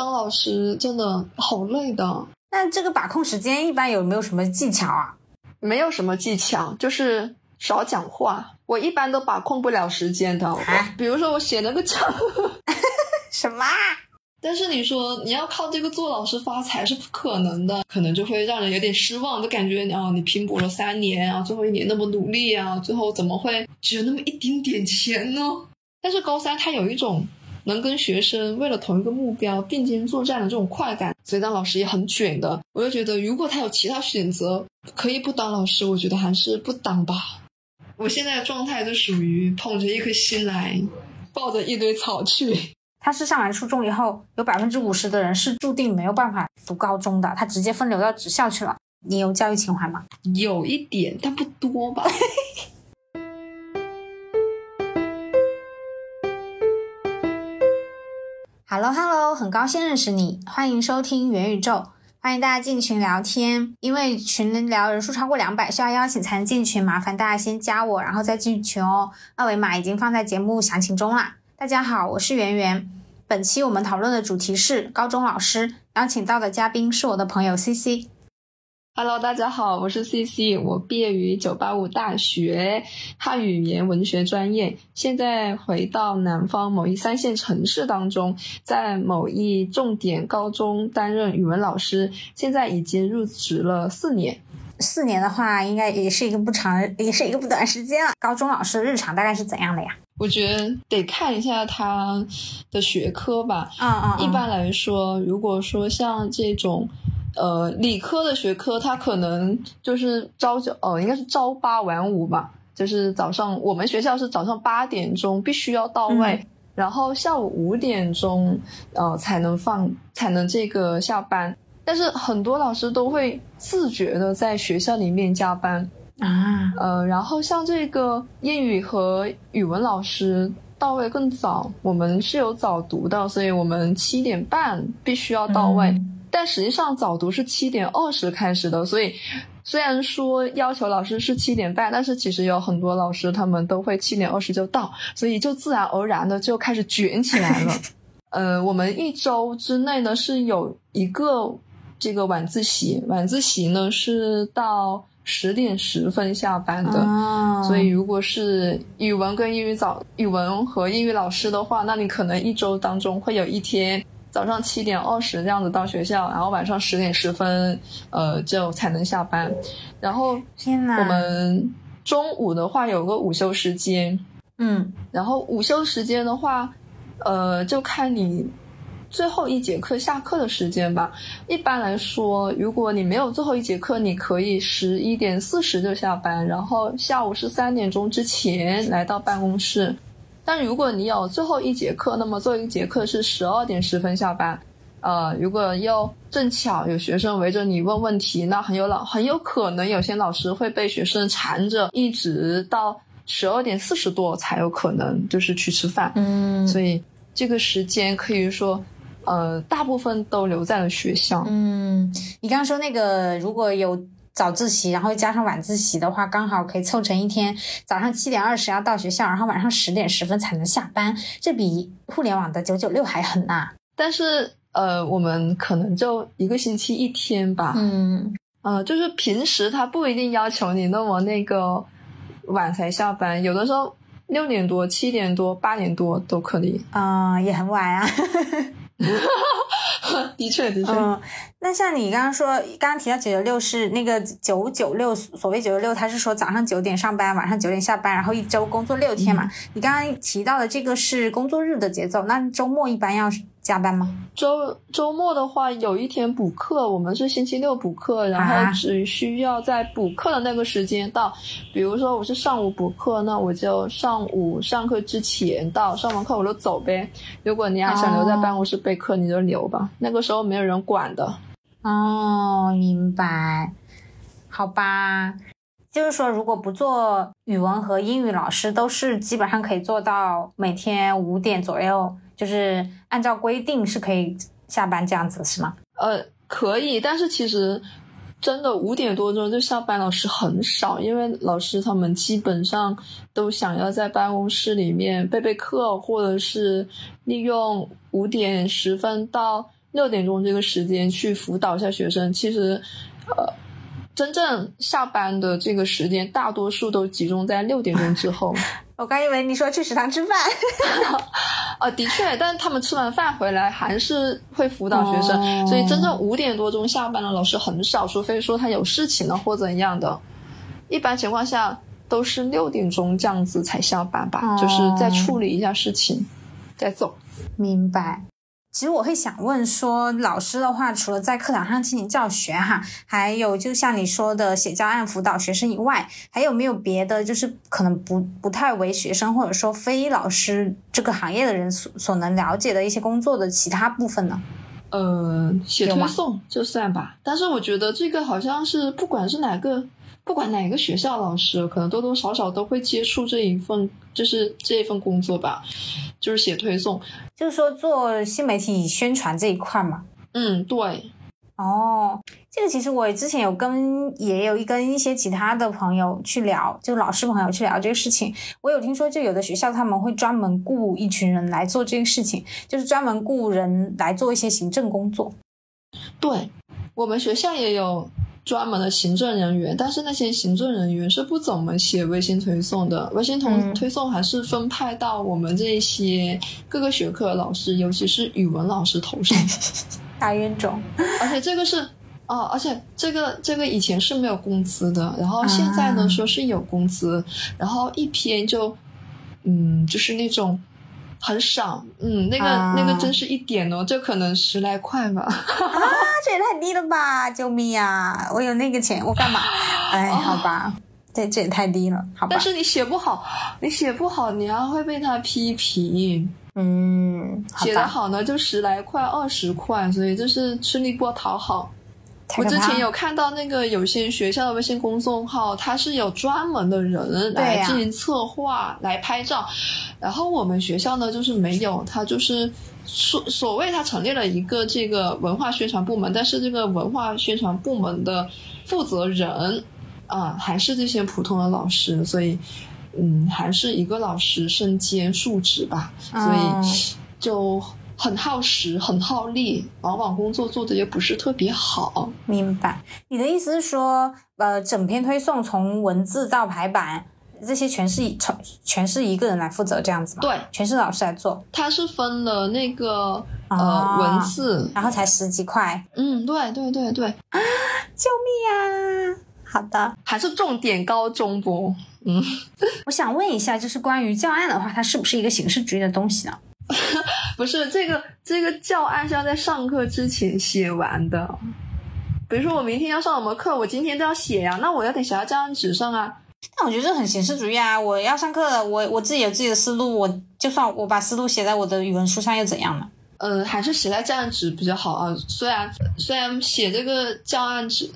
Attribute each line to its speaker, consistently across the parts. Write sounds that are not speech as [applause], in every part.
Speaker 1: 当老师真的好累的。
Speaker 2: 那这个把控时间一般有没有什么技巧啊？
Speaker 1: 没有什么技巧，就是少讲话。我一般都把控不了时间的。比如说我写了个 [laughs] 讲，[laughs]
Speaker 2: 什么？
Speaker 1: 但是你说你要靠这个做老师发财是不可能的，可能就会让人有点失望，就感觉啊，你拼搏了三年啊，最后一年那么努力啊，最后怎么会只有那么一丁点钱呢？但是高三它有一种能跟学生为了同一个目标并肩作战的这种快感，所以当老师也很卷的。我就觉得，如果他有其他选择，可以不当老师，我觉得还是不当吧。我现在的状态就属于捧着一颗心来，抱着一堆草去。
Speaker 2: 他是上完初中以后，有百分之五十的人是注定没有办法读高中的，他直接分流到职校去了。你有教育情怀吗？
Speaker 1: 有一点，但不多吧。
Speaker 2: Hello Hello，很高兴认识你，欢迎收听元宇宙，欢迎大家进群聊天。因为群聊人数超过两百，需要邀请才能进群，麻烦大家先加我，然后再进群哦。二维码已经放在节目详情中啦。大家好，我是圆圆。本期我们讨论的主题是高中老师，邀请到的嘉宾是我的朋友 C C。
Speaker 1: Hello，大家好，我是 C C，我毕业于九八五大学汉语言文学专业，现在回到南方某一三线城市当中，在某一重点高中担任语文老师，现在已经入职了四年。
Speaker 2: 四年的话，应该也是一个不长，也是一个不短时间了。高中老师日常大概是怎样的呀？
Speaker 1: 我觉得得看一下他的学科吧。
Speaker 2: 啊啊！
Speaker 1: 一般来说，如果说像这种，呃，理科的学科，他可能就是朝九，呃，应该是朝八晚五吧。就是早上，我们学校是早上八点钟必须要到位，然后下午五点钟，呃，才能放，才能这个下班。但是很多老师都会自觉的在学校里面加班。
Speaker 2: 啊，
Speaker 1: 呃，然后像这个英语和语文老师到位更早，我们是有早读的，所以我们七点半必须要到位。但实际上早读是七点二十开始的，所以虽然说要求老师是七点半，但是其实有很多老师他们都会七点二十就到，所以就自然而然的就开始卷起来了。[laughs] 呃，我们一周之内呢是有一个这个晚自习，晚自习呢是到。十点十分下班的，所以如果是语文跟英语早语文和英语老师的话，那你可能一周当中会有一天早上七点二十这样子到学校，然后晚上十点十分，呃，就才能下班。然后，我们中午的话有个午休时间，
Speaker 2: 嗯，
Speaker 1: 然后午休时间的话，呃，就看你。最后一节课下课的时间吧。一般来说，如果你没有最后一节课，你可以十一点四十就下班，然后下午是三点钟之前来到办公室。但如果你有最后一节课，那么最后一节课是十二点十分下班。呃，如果又正巧有学生围着你问问题，那很有老很有可能有些老师会被学生缠着，一直到十二点四十多才有可能就是去吃饭。
Speaker 2: 嗯，
Speaker 1: 所以这个时间可以说。呃，大部分都留在了学校。
Speaker 2: 嗯，你刚刚说那个，如果有早自习，然后加上晚自习的话，刚好可以凑成一天。早上七点二十要到学校，然后晚上十点十分才能下班，这比互联网的九九六还狠呐。
Speaker 1: 但是，呃，我们可能就一个星期一天吧。
Speaker 2: 嗯，
Speaker 1: 呃，就是平时他不一定要求你那么那个晚才下班，有的时候六点多、七点多、八点多都可以。
Speaker 2: 啊，也很晚啊。[laughs]
Speaker 1: 的确，的确。
Speaker 2: 嗯，那像你刚刚说，刚刚提到九九六是那个九九六，所谓九九六，他是说早上九点上班，晚上九点下班，然后一周工作六天嘛。你刚刚提到的这个是工作日的节奏，那周末一般要？加班吗？
Speaker 1: 周周末的话，有一天补课，我们是星期六补课，然后只需要在补课的那个时间到。比如说我是上午补课，那我就上午上课之前到，上完课我就走呗。如果你还想留在办公室备课，你就留吧，那个时候没有人管的。
Speaker 2: 哦，明白。好吧，就是说，如果不做语文和英语老师，都是基本上可以做到每天五点左右。就是按照规定是可以下班这样子是吗？
Speaker 1: 呃，可以，但是其实真的五点多钟就下班老师很少，因为老师他们基本上都想要在办公室里面备备课，或者是利用五点十分到六点钟这个时间去辅导一下学生，其实，呃，真正下班的这个时间，大多数都集中在六点钟之后。[laughs]
Speaker 2: 我刚以为你说去食堂吃饭，
Speaker 1: 啊，[laughs] 的确，但是他们吃完饭回来还是会辅导学生，所以真正五点多钟下班的老师很少，除非说他有事情了或怎样的，一般情况下都是六点钟这样子才下班吧，就是再处理一下事情再走。
Speaker 2: 明白。其实我会想问说，老师的话，除了在课堂上进行教学哈，还有就像你说的写教案辅导学生以外，还有没有别的，就是可能不不太为学生或者说非老师这个行业的人所所能了解的一些工作的其他部分呢？
Speaker 1: 呃，写推送就算吧，但是我觉得这个好像是不管是哪个。不管哪个学校老师，可能多多少少都会接触这一份，就是这一份工作吧，就是写推送，
Speaker 2: 就是说做新媒体宣传这一块嘛。
Speaker 1: 嗯，对。
Speaker 2: 哦，这个其实我之前有跟也有一跟一些其他的朋友去聊，就老师朋友去聊这个事情。我有听说，就有的学校他们会专门雇一群人来做这个事情，就是专门雇人来做一些行政工作。
Speaker 1: 对我们学校也有。专门的行政人员，但是那些行政人员是不怎么写微信推送的，微信推推送还是分派到我们这些各个学科的老师，尤其是语文老师头上。[laughs]
Speaker 2: 大冤种！
Speaker 1: 而且这个是哦，而且这个这个以前是没有工资的，然后现在呢说是有工资，然后一篇就嗯，就是那种。很少，嗯，那个那个真是一点哦，这可能十来块吧。
Speaker 2: 啊，这也太低了吧！救命呀！我有那个钱，我干嘛？哎，好吧，这这也太低了，好吧。
Speaker 1: 但是你写不好，你写不好，你要会被他批评。
Speaker 2: 嗯，
Speaker 1: 写的好呢，就十来块、二十块，所以就是吃力不讨好。我之前有看到那个有些学校的微信公众号，它是有专门的人来进行策划、来拍照，然后我们学校呢就是没有，它就是所所谓它成立了一个这个文化宣传部门，但是这个文化宣传部门的负责人啊还是这些普通的老师，所以嗯还是一个老师身兼数职吧，所以就。很耗时，很耗力，往往工作做的也不是特别好。
Speaker 2: 明白，你的意思是说，呃，整篇推送从文字到排版，这些全是从全是一个人来负责这样子吗？
Speaker 1: 对，
Speaker 2: 全是老师来做。
Speaker 1: 他是分了那个呃文字，
Speaker 2: 然后才十几块。
Speaker 1: 嗯，对对对对啊。
Speaker 2: 救命啊！好的，
Speaker 1: 还是重点高中不？嗯，[laughs]
Speaker 2: 我想问一下，就是关于教案的话，它是不是一个形式主义的东西呢？[laughs]
Speaker 1: 不是这个，这个教案是要在上课之前写完的。比如说，我明天要上什么课，我今天都要写呀。那我要得写到教案纸上啊。
Speaker 2: 但我觉得这很形式主义啊！我要上课，我我自己有自己的思路，我就算我把思路写在我的语文书上又怎样呢？
Speaker 1: 呃，还是写在教案纸比较好啊。虽然虽然写这个教案纸。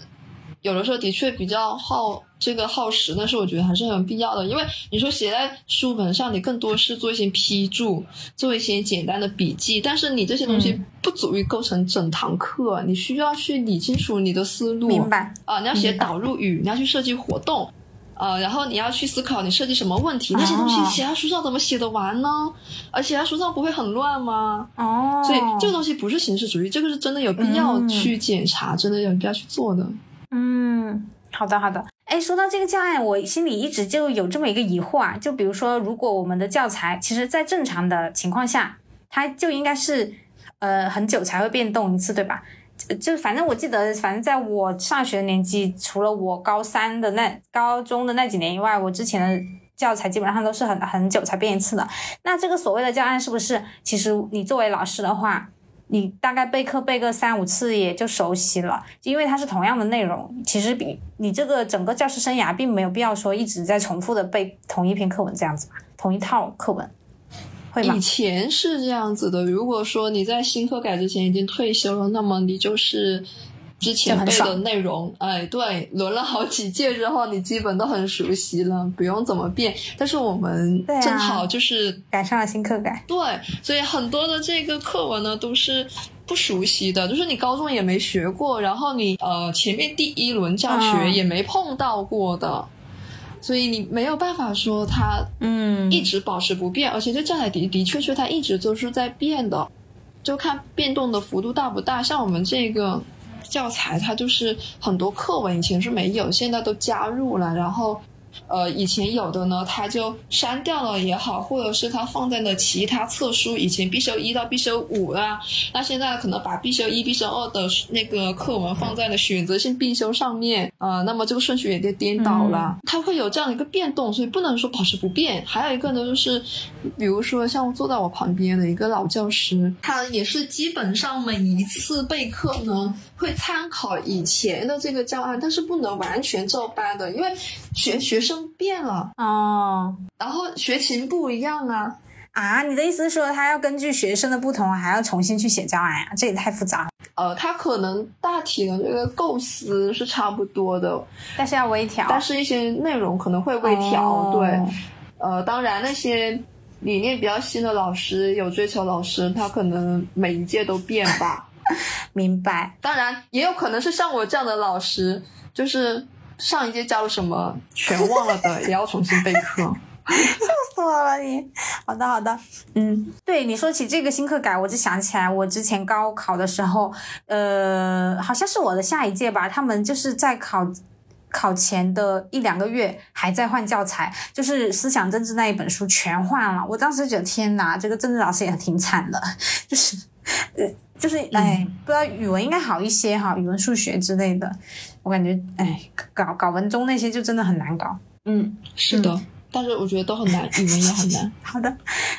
Speaker 1: 有的时候的确比较耗这个耗时，但是我觉得还是很必要的。因为你说写在书本上，你更多是做一些批注，做一些简单的笔记，但是你这些东西不足以构成整堂课。你需要去理清楚你的思路，
Speaker 2: 明白
Speaker 1: 啊？你要写导入语，你要去设计活动，呃，然后你要去思考你设计什么问题。那些东西写在书上怎么写得完呢？而写在书上不会很乱吗？
Speaker 2: 哦，
Speaker 1: 所以这个东西不是形式主义，这个是真的有必要去检查，真的有必要去做的。
Speaker 2: 嗯，好的好的。哎，说到这个教案，我心里一直就有这么一个疑惑啊。就比如说，如果我们的教材，其实在正常的情况下，它就应该是呃很久才会变动一次，对吧？就反正我记得，反正在我上学的年纪，除了我高三的那高中的那几年以外，我之前的教材基本上都是很很久才变一次的。那这个所谓的教案，是不是其实你作为老师的话？你大概备课备个三五次也就熟悉了，因为它是同样的内容。其实比你这个整个教师生涯并没有必要说一直在重复的背同一篇课文这样子吧，同一套课文，会吗？
Speaker 1: 以前是这样子的。如果说你在新课改之前已经退休了，那么你就是。之前背的内容，哎，对，轮了好几届之后，你基本都很熟悉了，不用怎么变。但是我们正好就是
Speaker 2: 赶上了新课改，
Speaker 1: 对，所以很多的这个课文呢都是不熟悉的，就是你高中也没学过，然后你呃前面第一轮教学也没碰到过的，所以你没有办法说它嗯一直保持不变，而且这教材的的确确它一直都是在变的。就看变动的幅度大不大。像我们这个教材，它就是很多课文以前是没有，现在都加入了，然后。呃，以前有的呢，它就删掉了也好，或者是它放在了其他册书，以前必修一到必修五啊，那现在可能把必修一、必修二的那个课文放在了选择性必修上面，呃，那么这个顺序也就颠倒了，它会有这样一个变动，所以不能说保持不变。还有一个呢，就是比如说像坐在我旁边的一个老教师，他也是基本上每一次备课呢。会参考以前的这个教案，但是不能完全照搬的，因为学学生变了
Speaker 2: 哦，
Speaker 1: 然后学情不一样啊
Speaker 2: 啊！你的意思是说他要根据学生的不同，还要重新去写教案啊？这也太复杂了。
Speaker 1: 呃，他可能大体的这个构思是差不多的，
Speaker 2: 但是要微调，
Speaker 1: 但是一些内容可能会微调。对，呃，当然那些理念比较新的老师，有追求老师，他可能每一届都变吧。[laughs]
Speaker 2: 明白，
Speaker 1: 当然也有可能是像我这样的老师，就是上一届教了什么全忘了的，也要重新备课，[laughs]
Speaker 2: 笑死我了你。好的好的，嗯，对你说起这个新课改，我就想起来我之前高考的时候，呃，好像是我的下一届吧，他们就是在考考前的一两个月还在换教材，就是思想政治那一本书全换了。我当时觉得天哪，这个政治老师也挺惨的，[laughs] 就是呃。就是哎，不知道语文应该好一些哈，语文、数学之类的，我感觉哎，搞搞文综那些就真的很难搞。
Speaker 1: 嗯，是的，但是我觉得都很难，语文也很难。[laughs]
Speaker 2: 好的，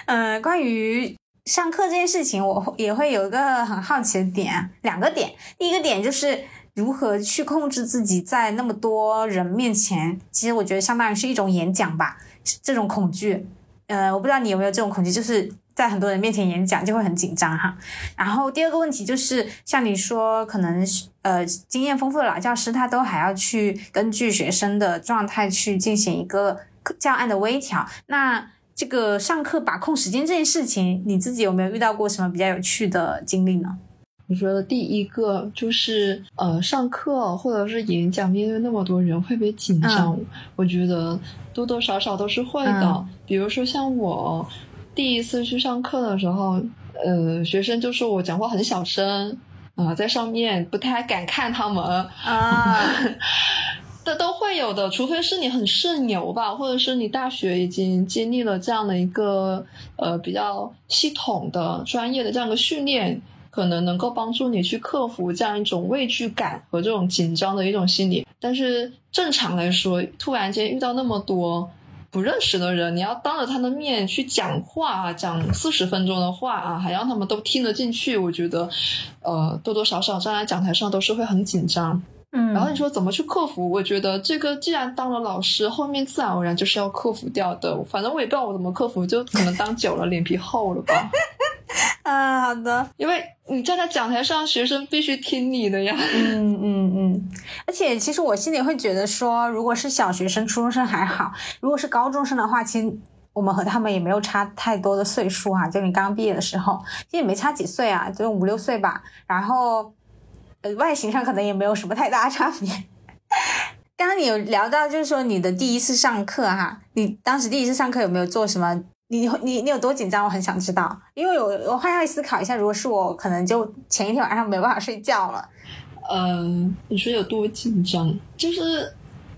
Speaker 2: 嗯，关于上课这件事情，我也会有一个很好奇的点，两个点。第一个点就是如何去控制自己在那么多人面前，其实我觉得相当于是一种演讲吧，这种恐惧。呃，我不知道你有没有这种恐惧，就是。在很多人面前演讲就会很紧张哈，然后第二个问题就是像你说，可能呃经验丰富的老教师他都还要去根据学生的状态去进行一个教案的微调。那这个上课把控时间这件事情，你自己有没有遇到过什么比较有趣的经历呢？
Speaker 1: 我觉得第一个就是呃上课或者是演讲，面对那么多人会不会紧张？我觉得多多少少都是会的。比如说像我。第一次去上课的时候，呃，学生就说我讲话很小声，啊，在上面不太敢看他们
Speaker 2: 啊，[laughs]
Speaker 1: 这都会有的，除非是你很社牛吧，或者是你大学已经经历了这样的一个呃比较系统的专业的这样一个训练，可能能够帮助你去克服这样一种畏惧感和这种紧张的一种心理。但是正常来说，突然间遇到那么多。不认识的人，你要当着他的面去讲话啊，讲四十分钟的话啊，还让他们都听得进去，我觉得，呃，多多少少站在讲台上都是会很紧张。
Speaker 2: 嗯，
Speaker 1: 然后你说怎么去克服？我觉得这个既然当了老师，后面自然而然就是要克服掉的。反正我也不知道我怎么克服，就可能当久了脸皮厚了吧。[laughs]
Speaker 2: 嗯，好的，
Speaker 1: 因为你站在讲台上，学生必须听你的呀。
Speaker 2: 嗯嗯嗯，而且其实我心里会觉得说，如果是小学生、初中生还好，如果是高中生的话，其实我们和他们也没有差太多的岁数哈。就你刚刚毕业的时候，其实也没差几岁啊，就五六岁吧。然后，呃，外形上可能也没有什么太大差别。[laughs] 刚刚你有聊到，就是说你的第一次上课哈，你当时第一次上课有没有做什么？你你你有多紧张？我很想知道，因为我我换要思考一下，如果是我，可能就前一天晚上没办法睡觉了。
Speaker 1: 嗯，你说有多紧张？就是。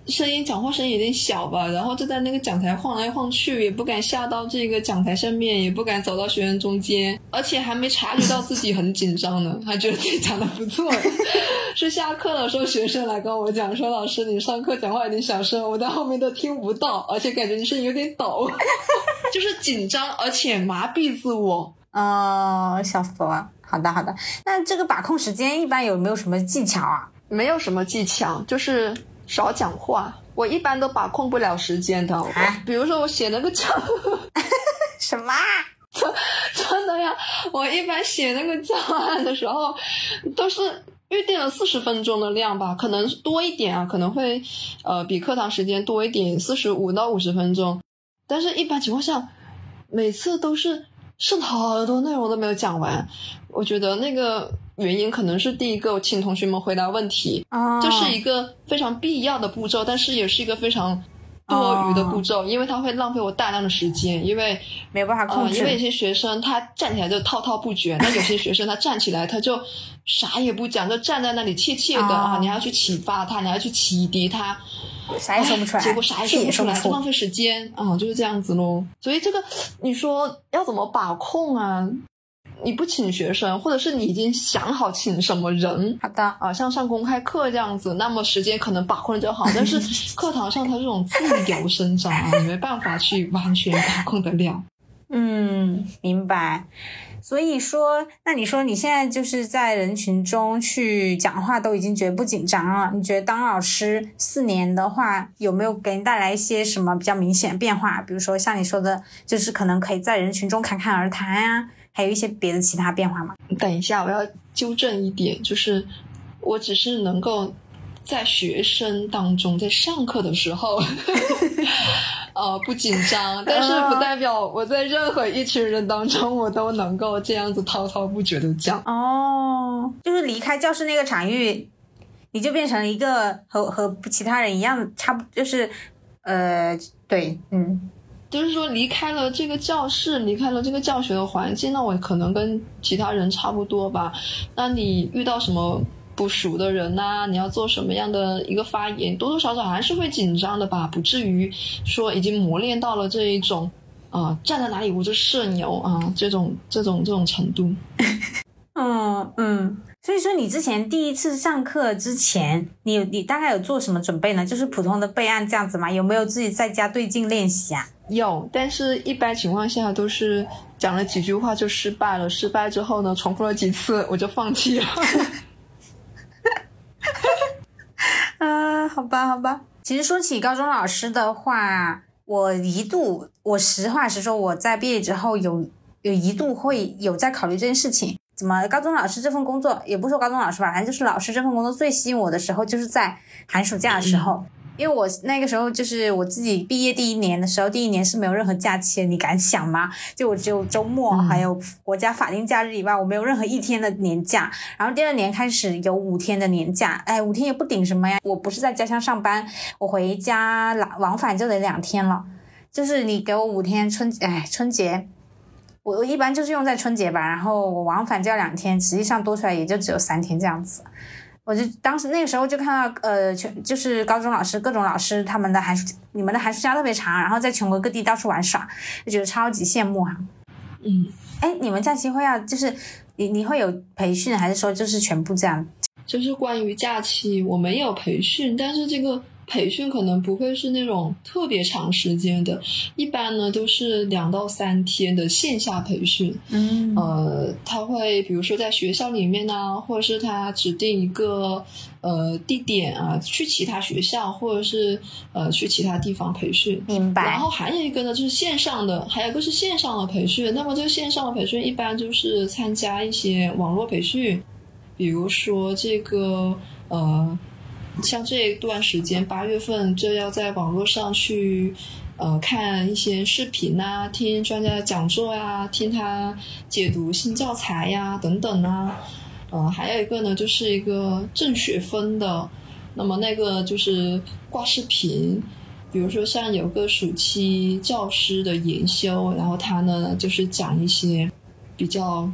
Speaker 1: 声音讲话声音有点小吧，然后就在那个讲台晃来晃去，也不敢下到这个讲台上面，也不敢走到学生中间，而且还没察觉到自己很紧张呢，还觉得自己讲的不错。[laughs] 是下课的时候，学生来跟我讲说：“老师，你上课讲话有点小声，我在后面都听不到，而且感觉你声音有点抖，[laughs] 就是紧张，而且麻痹自我。”
Speaker 2: 哦，笑死了。好的，好的。那这个把控时间一般有没有什么技巧啊？
Speaker 1: 没有什么技巧，就是。少讲话，我一般都把控不了时间的。比如说我写那个教，[laughs]
Speaker 2: 什么？[laughs]
Speaker 1: 真的呀！我一般写那个教案的时候，都是预定了四十分钟的量吧，可能多一点啊，可能会呃比课堂时间多一点，四十五到五十分钟。但是一般情况下，每次都是剩好多内容都没有讲完。我觉得那个。原因可能是第一个，请同学们回答问题，这是一个非常必要的步骤，但是也是一个非常多余的步骤，因为它会浪费我大量的时间，因为
Speaker 2: 没有办法控制。
Speaker 1: 因为有些学生他站起来就滔滔不绝，那有些学生他站起来他就啥也不讲，就站在那里怯怯的啊，你还要去启发他，你还要去启迪他，
Speaker 2: 啥也说不出来，
Speaker 1: 结果啥也说不出来，就浪费时间啊，就是这样子喽。所以这个你说要怎么把控啊？你不请学生，或者是你已经想好请什么人？
Speaker 2: 好的
Speaker 1: 啊，像上公开课这样子，那么时间可能把控的就好。但是 [laughs] 课堂上它这种自由生长啊，你没办法去完全把控得了。
Speaker 2: 嗯，明白。所以说，那你说你现在就是在人群中去讲话，都已经觉得不紧张了？你觉得当老师四年的话，有没有给你带来一些什么比较明显的变化？比如说像你说的，就是可能可以在人群中侃侃而谈呀。还有一些别的其他变化吗？
Speaker 1: 等一下，我要纠正一点，就是我只是能够在学生当中，在上课的时候，[laughs] 呃，不紧张，但是不代表我在任何一群人当中，我都能够这样子滔滔不绝的讲。
Speaker 2: 哦，就是离开教室那个场域，你就变成一个和和其他人一样，差不就是，呃，对，嗯。
Speaker 1: 就是说，离开了这个教室，离开了这个教学的环境，那我可能跟其他人差不多吧。那你遇到什么不熟的人呐？你要做什么样的一个发言，多多少少还是会紧张的吧？不至于说已经磨练到了这一种啊，站在哪里我就社牛啊，这种这种这种程度。
Speaker 2: 嗯嗯。所以说，你之前第一次上课之前，你你大概有做什么准备呢？就是普通的备案这样子吗？有没有自己在家对镜练习啊？
Speaker 1: 有，但是一般情况下都是讲了几句话就失败了。失败之后呢，重复了几次我就放弃了。[laughs]
Speaker 2: 啊，好吧，好吧。其实说起高中老师的话，我一度，我实话实说，我在毕业之后有有一度会有在考虑这件事情。怎么高中老师这份工作，也不说高中老师吧，反正就是老师这份工作最吸引我的时候，就是在寒暑假的时候，因为我那个时候就是我自己毕业第一年的时候，第一年是没有任何假期的，你敢想吗？就我只有周末还有国家法定假日以外，我没有任何一天的年假。然后第二年开始有五天的年假，哎，五天也不顶什么呀。我不是在家乡上班，我回家来往返就得两天了，就是你给我五天春，哎，春节。我我一般就是用在春节吧，然后我往返就要两天，实际上多出来也就只有三天这样子。我就当时那个时候就看到，呃，全就是高中老师各种老师他们的寒暑，你们的寒暑假特别长，然后在全国各地到处玩耍，就觉得超级羡慕哈。
Speaker 1: 嗯，
Speaker 2: 哎，你们假期会要就是你你会有培训，还是说就是全部这样？
Speaker 1: 就是关于假期，我没有培训，但是这个。培训可能不会是那种特别长时间的，一般呢都是两到三天的线下培训。
Speaker 2: 嗯，
Speaker 1: 呃，他会比如说在学校里面呢，或者是他指定一个呃地点啊，去其他学校或者是呃去其他地方培训。
Speaker 2: 明白。
Speaker 1: 然后还有一个呢就是线上的，还有一个是线上的培训。那么这个线上的培训一般就是参加一些网络培训，比如说这个呃。像这一段时间，八月份就要在网络上去，呃，看一些视频啊，听专家的讲座呀，听他解读新教材呀，等等啊。呃，还有一个呢，就是一个挣学分的，那么那个就是挂视频，比如说像有个暑期教师的研修，然后他呢就是讲一些比较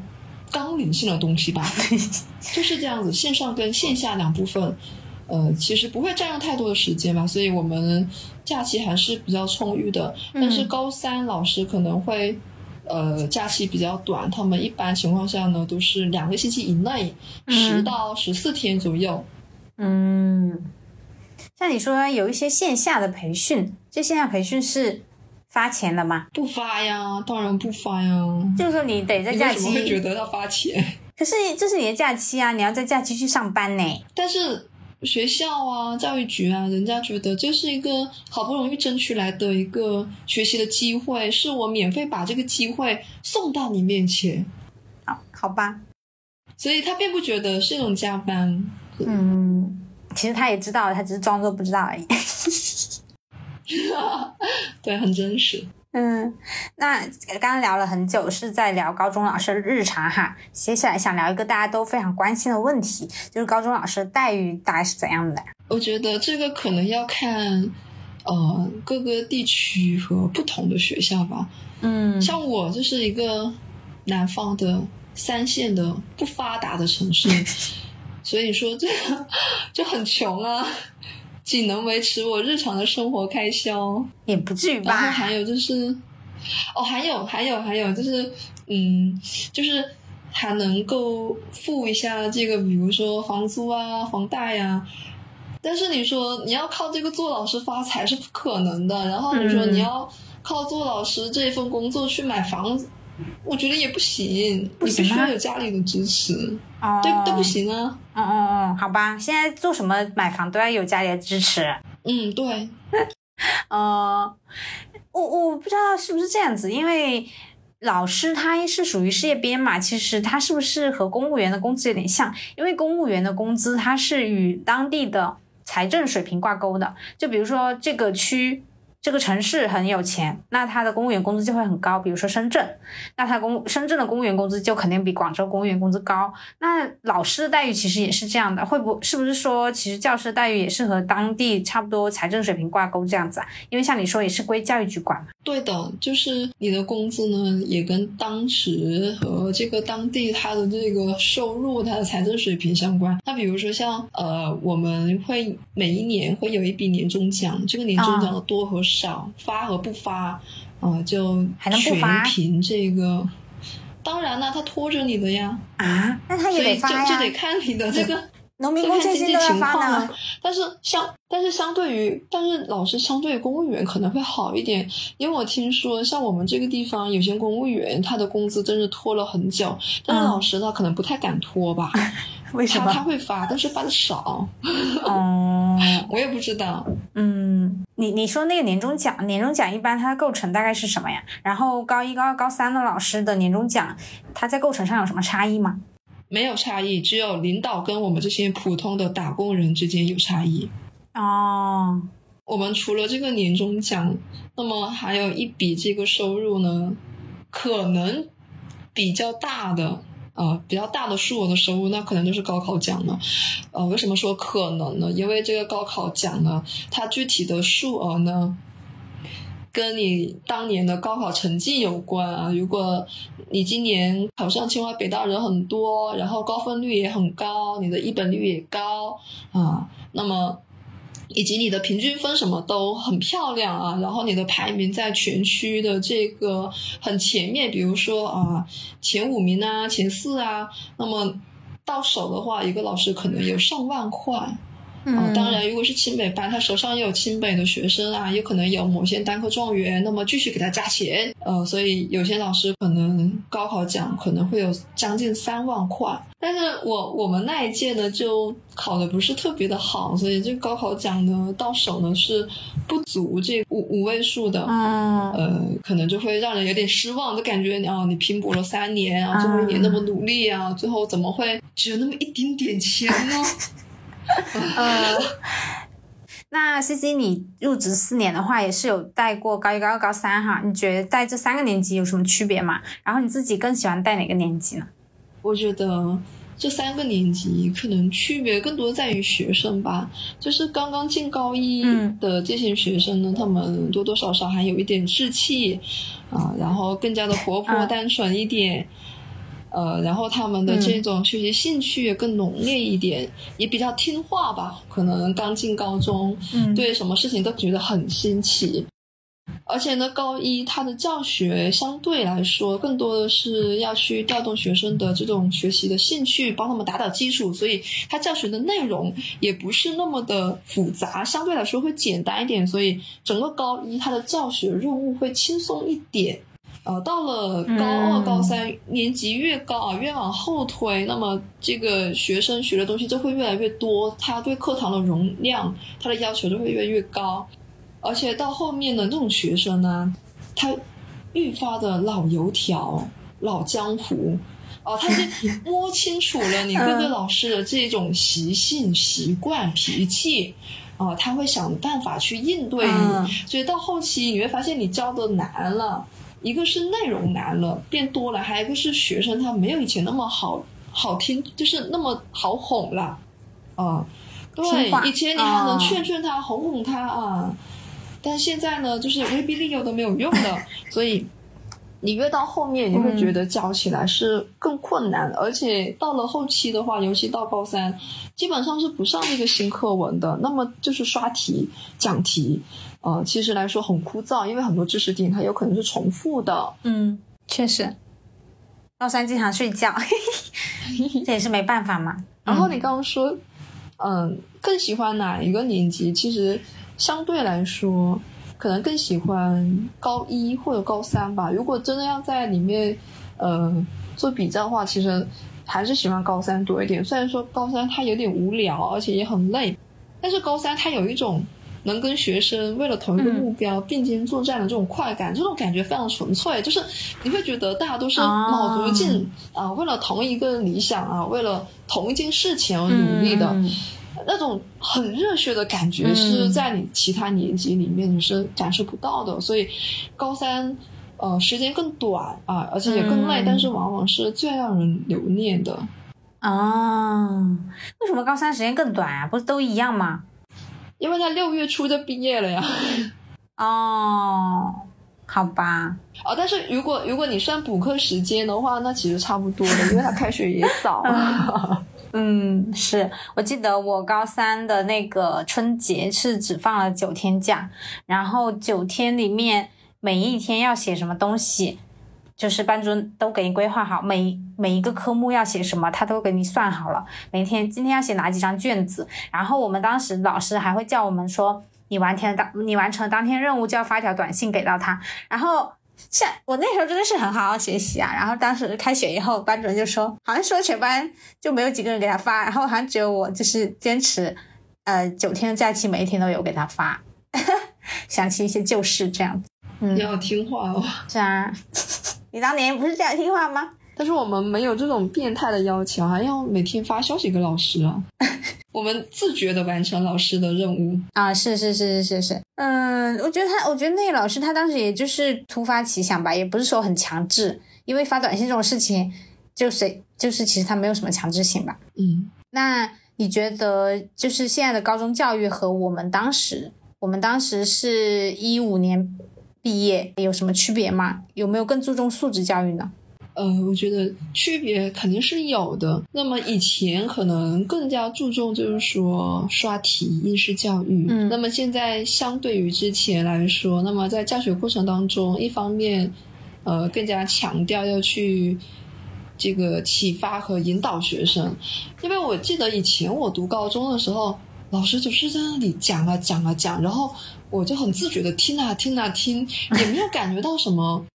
Speaker 1: 纲领性的东西吧，[laughs] 就是这样子，线上跟线下两部分。呃，其实不会占用太多的时间嘛，所以我们假期还是比较充裕的。但是高三老师可能会，呃，假期比较短，他们一般情况下呢都是两个星期以内，十到十四天左右。
Speaker 2: 嗯，像你说有一些线下的培训，这线下培训是发钱的吗？
Speaker 1: 不发呀，当然不发呀。
Speaker 2: 就是说你得在假期。
Speaker 1: 会觉得要发钱？
Speaker 2: 可是这是你的假期啊，你要在假期去上班呢。
Speaker 1: 但是。学校啊，教育局啊，人家觉得这是一个好不容易争取来的一个学习的机会，是我免费把这个机会送到你面前，
Speaker 2: 好，好吧。
Speaker 1: 所以他并不觉得是一种加班。
Speaker 2: 嗯，其实他也知道，他只是装作不知道而已。[laughs]
Speaker 1: 对，很真实。
Speaker 2: 嗯，那刚刚聊了很久，是在聊高中老师的日常哈。接下来想聊一个大家都非常关心的问题，就是高中老师的待遇大概是怎样的？
Speaker 1: 我觉得这个可能要看呃各个地区和不同的学校吧。
Speaker 2: 嗯，
Speaker 1: 像我就是一个南方的三线的不发达的城市，[laughs] 所以说这 [laughs] 就很穷啊，仅能维持我日常的生活开销。
Speaker 2: 也不至于吧。
Speaker 1: 然后还有就是，哦，还有还有还有就是，嗯，就是还能够付一下这个，比如说房租啊、房贷呀、但是你说你要靠这个做老师发财是不可能的，然后你说
Speaker 2: 嗯
Speaker 1: 你要靠做老师这份工作去买房子，我觉得也不行，
Speaker 2: 不行吗
Speaker 1: 你必须要有家里的支持，
Speaker 2: 哦，
Speaker 1: 对都不。行啊。
Speaker 2: 嗯嗯嗯，好吧，现在做什么买房都要有家里的支持。
Speaker 1: 嗯，对，[laughs]
Speaker 2: 呃，我我不知道是不是这样子，因为老师他是属于事业编嘛，其实他是不是和公务员的工资有点像？因为公务员的工资它是与当地的财政水平挂钩的，就比如说这个区。这个城市很有钱，那他的公务员工资就会很高。比如说深圳，那他公深圳的公务员工资就肯定比广州公务员工资高。那老师的待遇其实也是这样的，会不是不是说其实教师的待遇也是和当地差不多财政水平挂钩这样子啊？因为像你说也是归教育局管嘛。
Speaker 1: 对的，就是你的工资呢，也跟当时和这个当地他的这个收入、他的财政水平相关。那比如说像呃，我们会每一年会有一笔年终奖，这个年终奖的多和少、发和不发，呃，就
Speaker 2: 还能不发
Speaker 1: 全凭这个。当然了，他拖着你的呀，
Speaker 2: 啊，那他也得发呀。
Speaker 1: 就得看你的 [laughs] 这个。[laughs]
Speaker 2: 农民工
Speaker 1: 就看经济
Speaker 2: 欠薪都要发
Speaker 1: 情况啊
Speaker 2: 呢。。
Speaker 1: 但是相但是相对于，但是老师相对于公务员可能会好一点，因为我听说像我们这个地方有些公务员他的工资真是拖了很久，但是
Speaker 2: 嗯
Speaker 1: 老师呢可能不太敢拖吧，[laughs]
Speaker 2: 为
Speaker 1: 他他会发，但是发的少，
Speaker 2: 哦，
Speaker 1: 我也不知道。
Speaker 2: 嗯，你你说那个年终奖，年终奖一般它的构成大概是什么呀？然后高一、高二、高三的老师的年终奖，它在构成上有什么差异吗？
Speaker 1: 没有差异，只有领导跟我们这些普通的打工人之间有差异。
Speaker 2: 哦，
Speaker 1: 我们除了这个年终奖，那么还有一笔这个收入呢，可能比较大的，呃，比较大的数额的收入，那可能就是高考奖了。呃，为什么说可能呢？因为这个高考奖呢，它具体的数额呢，跟你当年的高考成绩有关啊。如果你今年考上清华北大人很多，然后高分率也很高，你的一本率也高啊，那么以及你的平均分什么都很漂亮啊，然后你的排名在全区的这个很前面，比如说啊前五名啊、前四啊，那么到手的话，一个老师可能有上万块。
Speaker 2: 嗯，
Speaker 1: 啊，当然，如果是清北班，他手上也有清北的学生啊，也可能有某些单科状元，那么继续给他加钱。呃，所以有些老师可能高考奖可能会有将近三万块，但是我我们那一届呢就考的不是特别的好，所以这个高考奖呢到手呢是不足这五五位数的。
Speaker 2: 嗯，
Speaker 1: 呃，可能就会让人有点失望，就感觉啊，你拼搏了三年啊，最后一年那么努力啊，最后怎么会只有那么一丁点钱呢？[laughs] [laughs]
Speaker 2: 呃，那 C C 你入职四年的话，也是有带过高一、高二、高三哈？你觉得带这三个年级有什么区别吗？然后你自己更喜欢带哪个年级呢？
Speaker 1: 我觉得这三个年级可能区别更多在于学生吧，就是刚刚进高一
Speaker 2: 嗯
Speaker 1: 的这些学生呢，他们多多少少还有一点稚气啊，然后更加的活泼
Speaker 2: 嗯
Speaker 1: 单纯一点。呃，然后他们的这种学习兴趣也更浓烈一点，也比较听话吧。可能刚进高中，
Speaker 2: 嗯
Speaker 1: 对什么事情都觉得很新奇。而且呢，高一它的教学相对来说更多的是要去调动学生的这种学习的兴趣，帮他们打打基础，所以它教学的内容也不是那么的复杂，相对来说会简单一点，所以整个高一它的教学任务会轻松一点。呃，到了高二、
Speaker 2: 嗯
Speaker 1: 高三年级越高啊，越往后推，那么这个学生学的东西就会越来越多，他对课堂的容量，他的要求就会越来越高。而且到后面的那种学生呢，他愈发的老油条、老江湖，哦、他是摸清楚了你各个
Speaker 2: 嗯
Speaker 1: 老师的这种习性、习惯、脾气，啊、他会想办法去应对你。
Speaker 2: 嗯
Speaker 1: 所以到后期你会发现你教的难了，一个是内容难了，变多了，还有一个是学生他没有以前那么好好听，就是那么好哄了，啊、对，以前你还能
Speaker 2: 啊
Speaker 1: 劝劝他、哄哄他啊。但现在呢，就是威逼利诱都没有用的，所以你越到后面，你会觉得教起来是更困难，而且到了后期的话，尤其到高三，基本上是不上那个新课文的，那么就是刷题、讲题，呃，其实来说很枯燥，因为很多知识点它有可能是重复的。
Speaker 2: 嗯，确实，高三经常睡觉，[laughs] 这也是没办法嘛。[laughs]
Speaker 1: 然后你刚刚说，嗯，更喜欢哪一个年级？其实相对来说，可能更喜欢高一或者高三吧。如果真的要在里面，呃，做比较的话，其实还是喜欢高三多一点。虽然说高三它有点无聊，而且也很累，但是高三它有一种。能跟学生为了同一个目标并肩作战的这种快感，这种感觉非常纯粹。就是你会觉得大家都是卯足劲啊，为了同一个理想啊，为了同一件事情而努力的那种很热血的感觉，是在你其他年级里面你是感受不到的。所以高三呃时间更短啊，而且也更累，但是往往是最让人留念的。
Speaker 2: 啊，为什么高三时间更短啊？不是都一样吗？
Speaker 1: 因为他六月初就毕业了呀，
Speaker 2: 哦，好吧，
Speaker 1: 哦，但是如果如果你算补课时间的话，那其实差不多的，因为他开学也早。[laughs]
Speaker 2: 嗯，是我记得我高三的那个春节是只放了九天假，然后九天里面每一天要写什么东西。就是班主任都给你规划好，每每一个科目要写什么，他都给你算好了。每天今天要写哪几张卷子，然后我们当时老师还会叫我们说，你完成当你完成当天任务就要发一条短信给到他。然后像我那时候真的是很好好学习啊。然后当时开学以后，班主任就说，好像说全班就没有几个人给他发，然后好像只有我就是坚持，呃，九天的假期每一天都有给他发，[laughs] 想起一些旧事这样子。
Speaker 1: 你好听话哦。
Speaker 2: 是啊。你当年不是这样听话吗？
Speaker 1: 但是我们没有这种变态的要求，还要每天发消息给老师啊。[laughs] 我们自觉的完成老师的任务
Speaker 2: 啊，是是是是是是。嗯，我觉得他，我觉得那个老师他当时也就是突发奇想吧，也不是说很强制，因为发短信这种事情，就谁就是其实他没有什么强制性吧。
Speaker 1: 嗯，
Speaker 2: 那你觉得就是现在的高中教育和我们当时，我们当时是一五年。毕业有什么区别吗？有没有更注重素质教育呢？
Speaker 1: 呃，我觉得区别肯定是有的。那么以前可能更加注重就是说刷题、应试教育。
Speaker 2: 嗯。
Speaker 1: 那么现在相对于之前来说，那么在教学过程当中，一方面，呃，更加强调要去这个启发和引导学生。因为我记得以前我读高中的时候，老师就是在那里讲啊讲啊讲，然后。我就很自觉的听啊听啊听，也没有感觉到什么，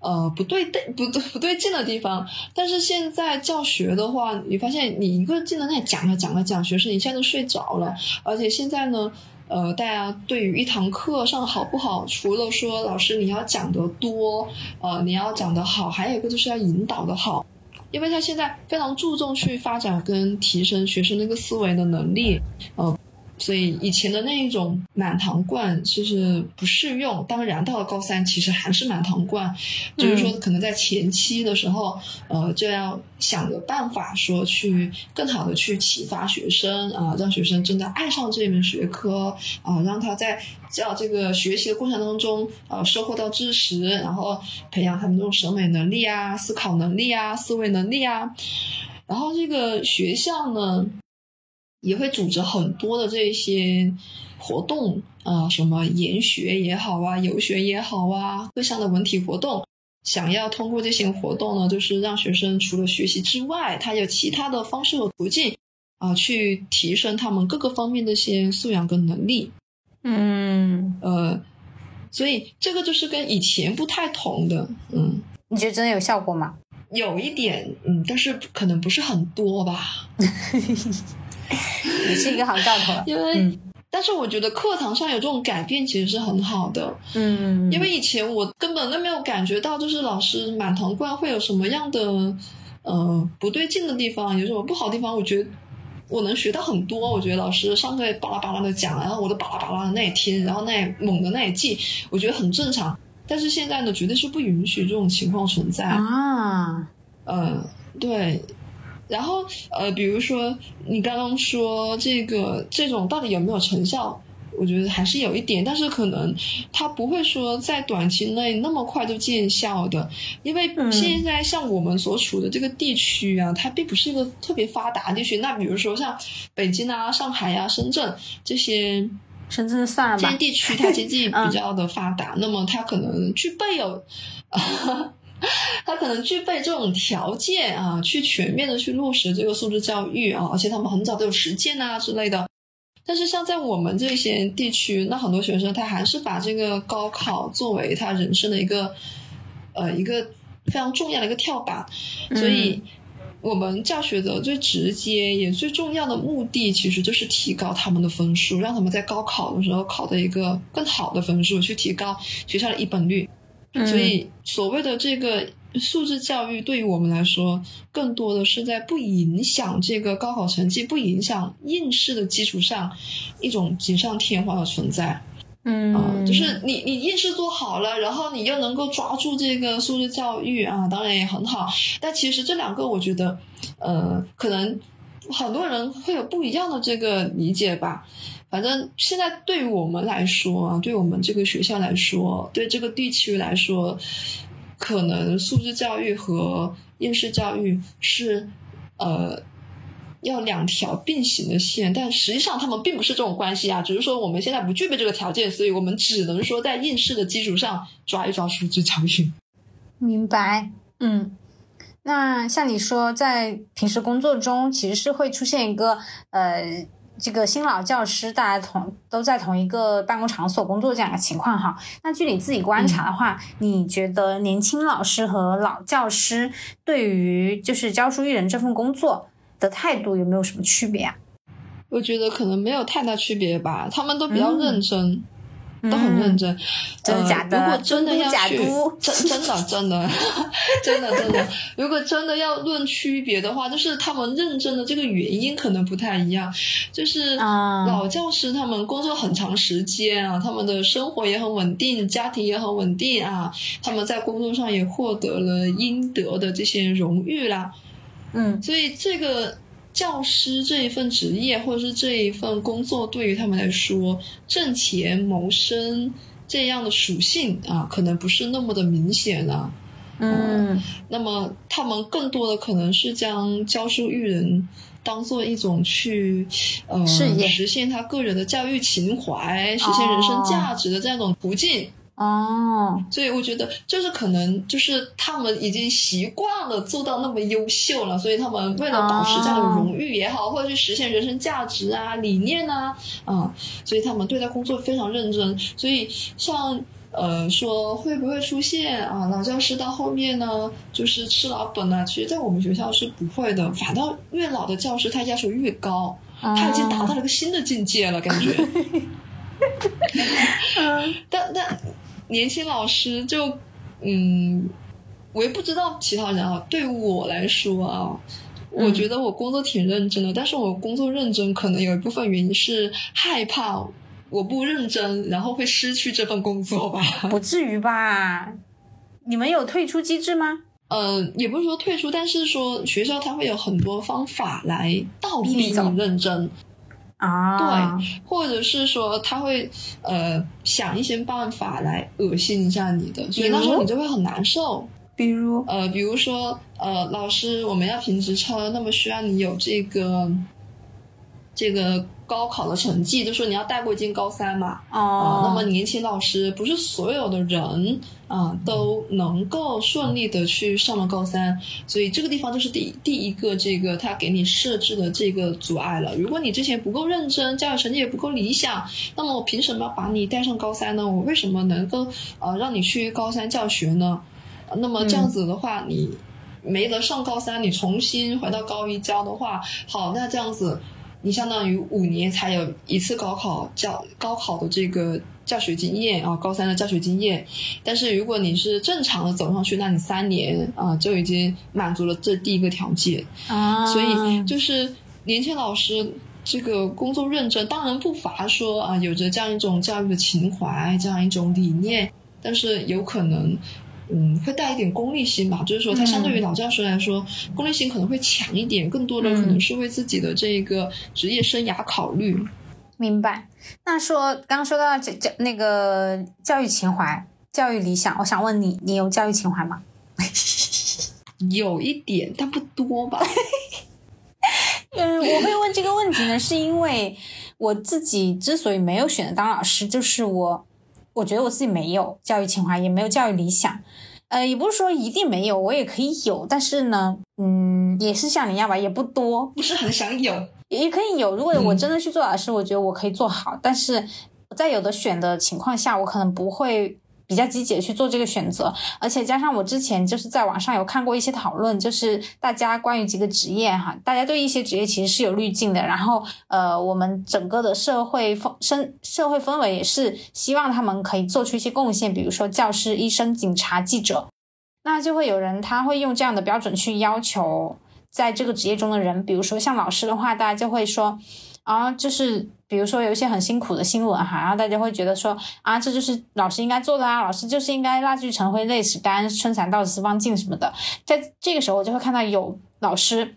Speaker 1: 呃不对的不对不对劲的地方。但是现在教学的话，你发现你一个劲的在讲啊讲啊讲，学生一下就睡着了。而且现在呢，呃，大家对于一堂课上好不好，除了说老师你要讲得多，呃，你要讲得好，还有一个就是要引导的好，因为他现在非常注重去发展跟提升学生那个思维的能力，呃。所以以前的那一种满堂灌就是不适用。当然到了高三，其实还是满堂灌，就是说可能在前期的时候，呃，就要想个办法说去更好的去启发学生啊，让学生真的爱上这门学科啊，让他在教这个学习的过程当中呃收获到知识，然后培养他们这种审美能力啊、思考能力啊、思维能力啊。然后这个学校呢。也会组织很多的这些活动啊，什么研学也好啊，游学也好啊，各项的文体活动，想要通过这些活动呢，就是让学生除了学习之外，他有其他的方式和途径啊，去提升他们各个方面的一些素养跟能力。
Speaker 2: 嗯，
Speaker 1: 呃，所以这个就是跟以前不太同的。嗯，
Speaker 2: 你觉得真的有效果吗？
Speaker 1: 有一点，嗯，但是可能不是很多吧。[laughs] [laughs]
Speaker 2: 也是一个好兆头，[laughs]
Speaker 1: 因为，但是我觉得课堂上有这种改变其实是很好的，
Speaker 2: 嗯，
Speaker 1: 因为以前我根本都没有感觉到，就是老师满堂灌会有什么样的，呃，不对劲的地方，有什么不好的地方，我觉得我能学到很多。我觉得老师上课巴拉巴拉的讲，然后我都巴拉巴拉的那也听，然后那也猛的那也记，我觉得很正常。但是现在呢，绝对是不允许这种情况存在。
Speaker 2: 啊，
Speaker 1: 嗯，对。然后，呃，比如说你刚刚说这个这种到底有没有成效？我觉得还是有一点，但是可能它不会说在短期内那么快就见效的，因为现在像我们所处的这个地区啊，它并不是一个特别发达地区。那比如说像北京啊、上海啊、深圳这些，
Speaker 2: 深圳算了吧，
Speaker 1: 这些地区它经济比较的发达，那么它可能具备有。[laughs] [laughs] 他可能具备这种条件啊，去全面的去落实这个素质教育啊，而且他们很早都有实践啊之类的。但是像在我们这些地区，那很多学生他还是把这个高考作为他人生的一个呃一个非常重要的一个跳板，所以我们教学的最直接也最重要的目的，其实就是提高他们的分数，让他们在高考的时候考的一个更好的分数，去提高学校的一本率。所以，所谓的这个素质教育，对于我们来说，更多的是在不影响这个高考成绩、不影响应试的基础上，一种锦上添花的存在。
Speaker 2: 嗯，
Speaker 1: 就是你你应试做好了，然后你又能够抓住这个素质教育啊，当然也很好。但其实这两个，我觉得，呃，可能很多人会有不一样的这个理解吧。反正现在对于我们来说啊，对我们这个学校来说，对这个地区来说，可能素质教育和应试教育是呃要两条并行的线，但实际上他们并不是这种关系啊，只是说我们现在不具备这个条件，所以我们只能说在应试的基础上抓一抓素质教育。
Speaker 2: 明白，嗯，那像你说，在平时工作中，其实是会出现一个呃。这个新老教师，大家同都在同一个办公场所工作这样的情况哈。那据你自己观察的话，你觉得年轻老师和老教师对于就是教书育人这份工作的态度有没有什么区别啊？
Speaker 1: 我觉得可能没有太大区别吧，他们都比较认真。都很认真，
Speaker 2: 真的假的？
Speaker 1: 如果真的要去，真真的真的真的真的，如果真的要论区别的话，就是他们认真的这个原因可能不太一样。就是老教师他们工作很长时间啊，他们的生活也很稳定，家庭也很稳定啊，他们在工作上也获得了应得的这些荣誉啦。
Speaker 2: 嗯，
Speaker 1: 所以这个。教师这一份职业或者是这一份工作，对于他们来说，挣钱谋生这样的属性啊，可能不是那么的明显了。
Speaker 2: 嗯，
Speaker 1: 那么他们更多的可能是将教书育人当做一种去呃实现他个人的教育情怀、实现人生价值的这样一种途径。
Speaker 2: 哦，
Speaker 1: 所以我觉得就是可能就是他们已经习惯了做到那么优秀了，所以他们为了保持这样的荣誉也好，或者去实现人生价值啊、理念啊，啊，所以他们对待工作非常认真。所以像呃说会不会出现啊老教师到后面呢就是吃老本啊？其实，在我们学校是不会的，反倒越老的教师他要求越高，他已经达到了一个新的境界了，感觉。但 [laughs] 但。年轻老师就，嗯，我也不知道其他人啊。对我来说啊，我觉得我工作挺认真的，但是我工作认真可能有一部分原因是害怕我不认真，然后会失去这份工作吧。[laughs]
Speaker 2: 不至于吧？你们有退出机制吗？
Speaker 1: 嗯，也不是说退出，但是说学校它会有很多方法来倒逼你认真。
Speaker 2: 啊，
Speaker 1: 对，或者是说他会呃想一些办法来恶心一下你的，所以那时候你就会很难受。
Speaker 2: 比如
Speaker 1: 呃，比如说呃，老师我们要评职称，那么需要你有这个这个。高考的成绩，就说你要带过一进高三嘛，
Speaker 2: 啊，
Speaker 1: 那么年轻老师不是所有的人啊都能够顺利的去上了高三，所以这个地方就是第第一个这个他给你设置的这个阻碍了。如果你之前不够认真，教育成绩也不够理想，那么我凭什么把你带上高三呢？我为什么能够呃让你去高三教学呢？那么这样子的话，你没得上高三，你重新回到高一教的话，好，那这样子。你相当于五年才有一次高考教高考的这个教学经验啊，高三的教学经验。但是如果你是正常的走上去，那你三年啊就已经满足了这第一个条件
Speaker 2: 啊。
Speaker 1: 所以就是年轻老师这个工作认真，当然不乏说啊有着这样一种教育的情怀，这样一种理念，但是有可能。嗯，会带一点功利心吧，就是说，他相对于老教师来说，功利心可能会强一点，更多的可能是为自己的这个职业生涯考虑。
Speaker 2: 明白。那说刚刚说到教教那个教育情怀、教育理想，我想问你，你有教育情怀吗？[laughs]
Speaker 1: 有一点，但不多吧。[laughs]
Speaker 2: 嗯，我会问这个问题呢，是因为我自己之所以没有选择当老师，就是我我觉得我自己没有教育情怀，也没有教育理想。呃，也不是说一定没有，我也可以有，但是呢，嗯，也是像你一样吧，也不多，
Speaker 1: 不是很想有，
Speaker 2: 也可以有。如果我真的去做老师，我觉得我可以做好，但是在有的选的情况下，我可能不会。比较积极的去做这个选择，而且加上我之前就是在网上有看过一些讨论，就是大家关于几个职业哈，大家对一些职业其实是有滤镜的，然后呃，我们整个的社会风生社会氛围也是希望他们可以做出一些贡献，比如说教师、医生、警察、记者，那就会有人他会用这样的标准去要求在这个职业中的人，比如说像老师的话，大家就会说。啊，就是比如说有一些很辛苦的新闻哈，然后大家会觉得说啊，这就是老师应该做的啊，老师就是应该蜡炬成灰泪始干，春蚕到死丝方尽什么的，在这个时候我就会看到有老师。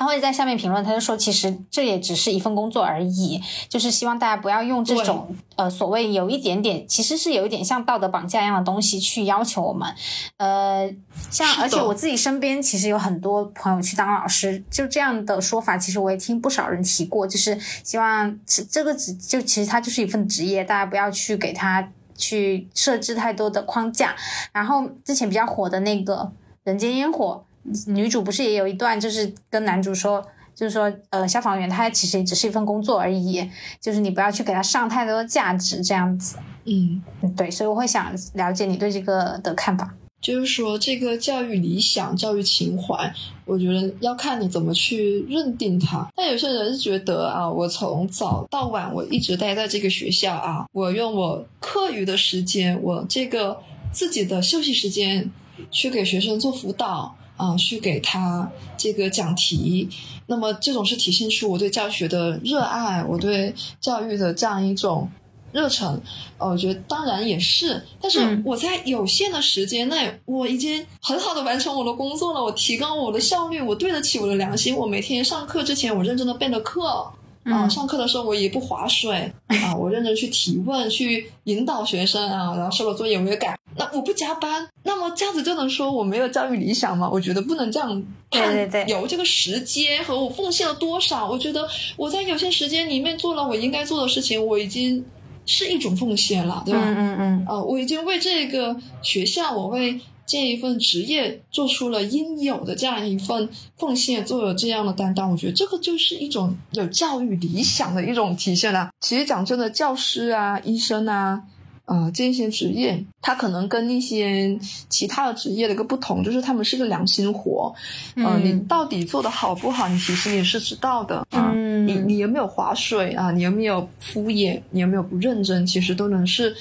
Speaker 2: 他会在下面评论，他就说，其实这也只是一份工作而已，就是希望大家不要用这种呃所谓有一点点，其实是有一点像道德绑架一样的东西去要求我们。呃，像而且我自己身边其实有很多朋友去当老师，就这样的说法，其实我也听不少人提过，就是希望这个职就其实它就是一份职业，大家不要去给他去设置太多的框架。然后之前比较火的那个《人间烟火》。女主不是也有一段，就是跟男主说，就是说，呃，消防员他其实也只是一份工作而已，就是你不要去给他上太多的价值，这样子。
Speaker 1: 嗯，
Speaker 2: 对，所以我会想了解你对这个的看法。
Speaker 1: 就是说，这个教育理想、教育情怀，我觉得要看你怎么去认定它。但有些人是觉得啊，我从早到晚我一直待在这个学校啊，我用我课余的时间，我这个自己的休息时间去给学生做辅导。啊，去给他这个讲题，那么这种是体现出我对教学的热爱，我对教育的这样一种热忱。呃，我觉得当然也是，但是我在有限的时间内，我已经很好的完成我的工作了，我提高我的效率，我对得起我的良心。我每天上课之前，我认真的备了课。啊，上课的时候我也不划水啊，我认真去提问，去引导学生啊，然后收了作业我也改。那我不加班，那么这样子就能说我没有教育理想吗？我觉得不能这样看。
Speaker 2: 对对对，
Speaker 1: 有这个时间和我奉献了多少，我觉得我在有限时间里面做了我应该做的事情，我已经是一种奉献了，对吧？
Speaker 2: 嗯嗯嗯。
Speaker 1: 呃，我已经为这个学校，我为。这一份职业做出了应有的这样一份奉献，做了这样的担当，我觉得这个就是一种有教育理想的一种体现了。其实讲真的，教师啊、医生啊，呃，这些职业，它可能跟一些其他的职业的一个不同，就是他们是个良心活。嗯，你到底做的好不好，你其实也是知道的啊。你你有没有划水啊？你有没有敷衍？你有没有不认真？其实都能是。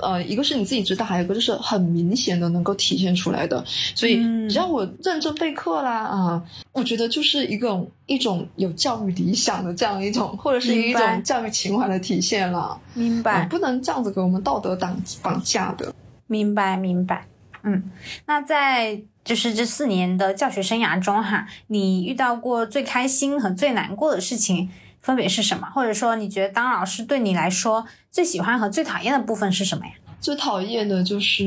Speaker 1: 呃，一个是你自己知道，还有一个就是很明显的能够体现出来的。所以只要我认真备课啦，啊，我觉得就是一个一种有教育理想的这样一种，或者是一种教育情怀的体现了。
Speaker 2: 明白，
Speaker 1: 不能这样子给我们道德绑绑架的。
Speaker 2: 明白，明白。嗯，那在就是这四年的教学生涯中，哈，你遇到过最开心和最难过的事情？分别是什么？或者说，你觉得当老师对你来说最喜欢和最讨厌的部分是什么呀？
Speaker 1: 最讨厌的就是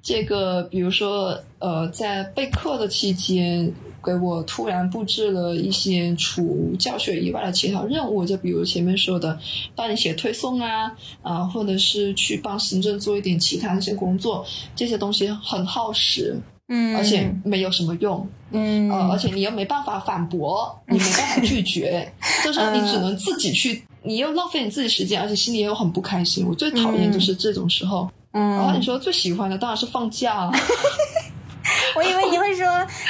Speaker 1: 这个，比如说，呃，在备课的期间，给我突然布置了一些除教学以外的其他任务，就比如前面说的，帮你写推送啊，啊，或者是去帮行政做一点其他一些工作，这些东西很耗时。
Speaker 2: 嗯，
Speaker 1: 而且没有什么用，
Speaker 2: 嗯，
Speaker 1: 呃，而且你又没办法反驳，[laughs] 你没办法拒绝，[laughs] 就是你只能自己去，你又浪费你自己时间，而且心里又很不开心。我最讨厌就是这种时候。
Speaker 2: 嗯，
Speaker 1: 然后你说最喜欢的当然是放假了。[laughs]
Speaker 2: 我以为你会说，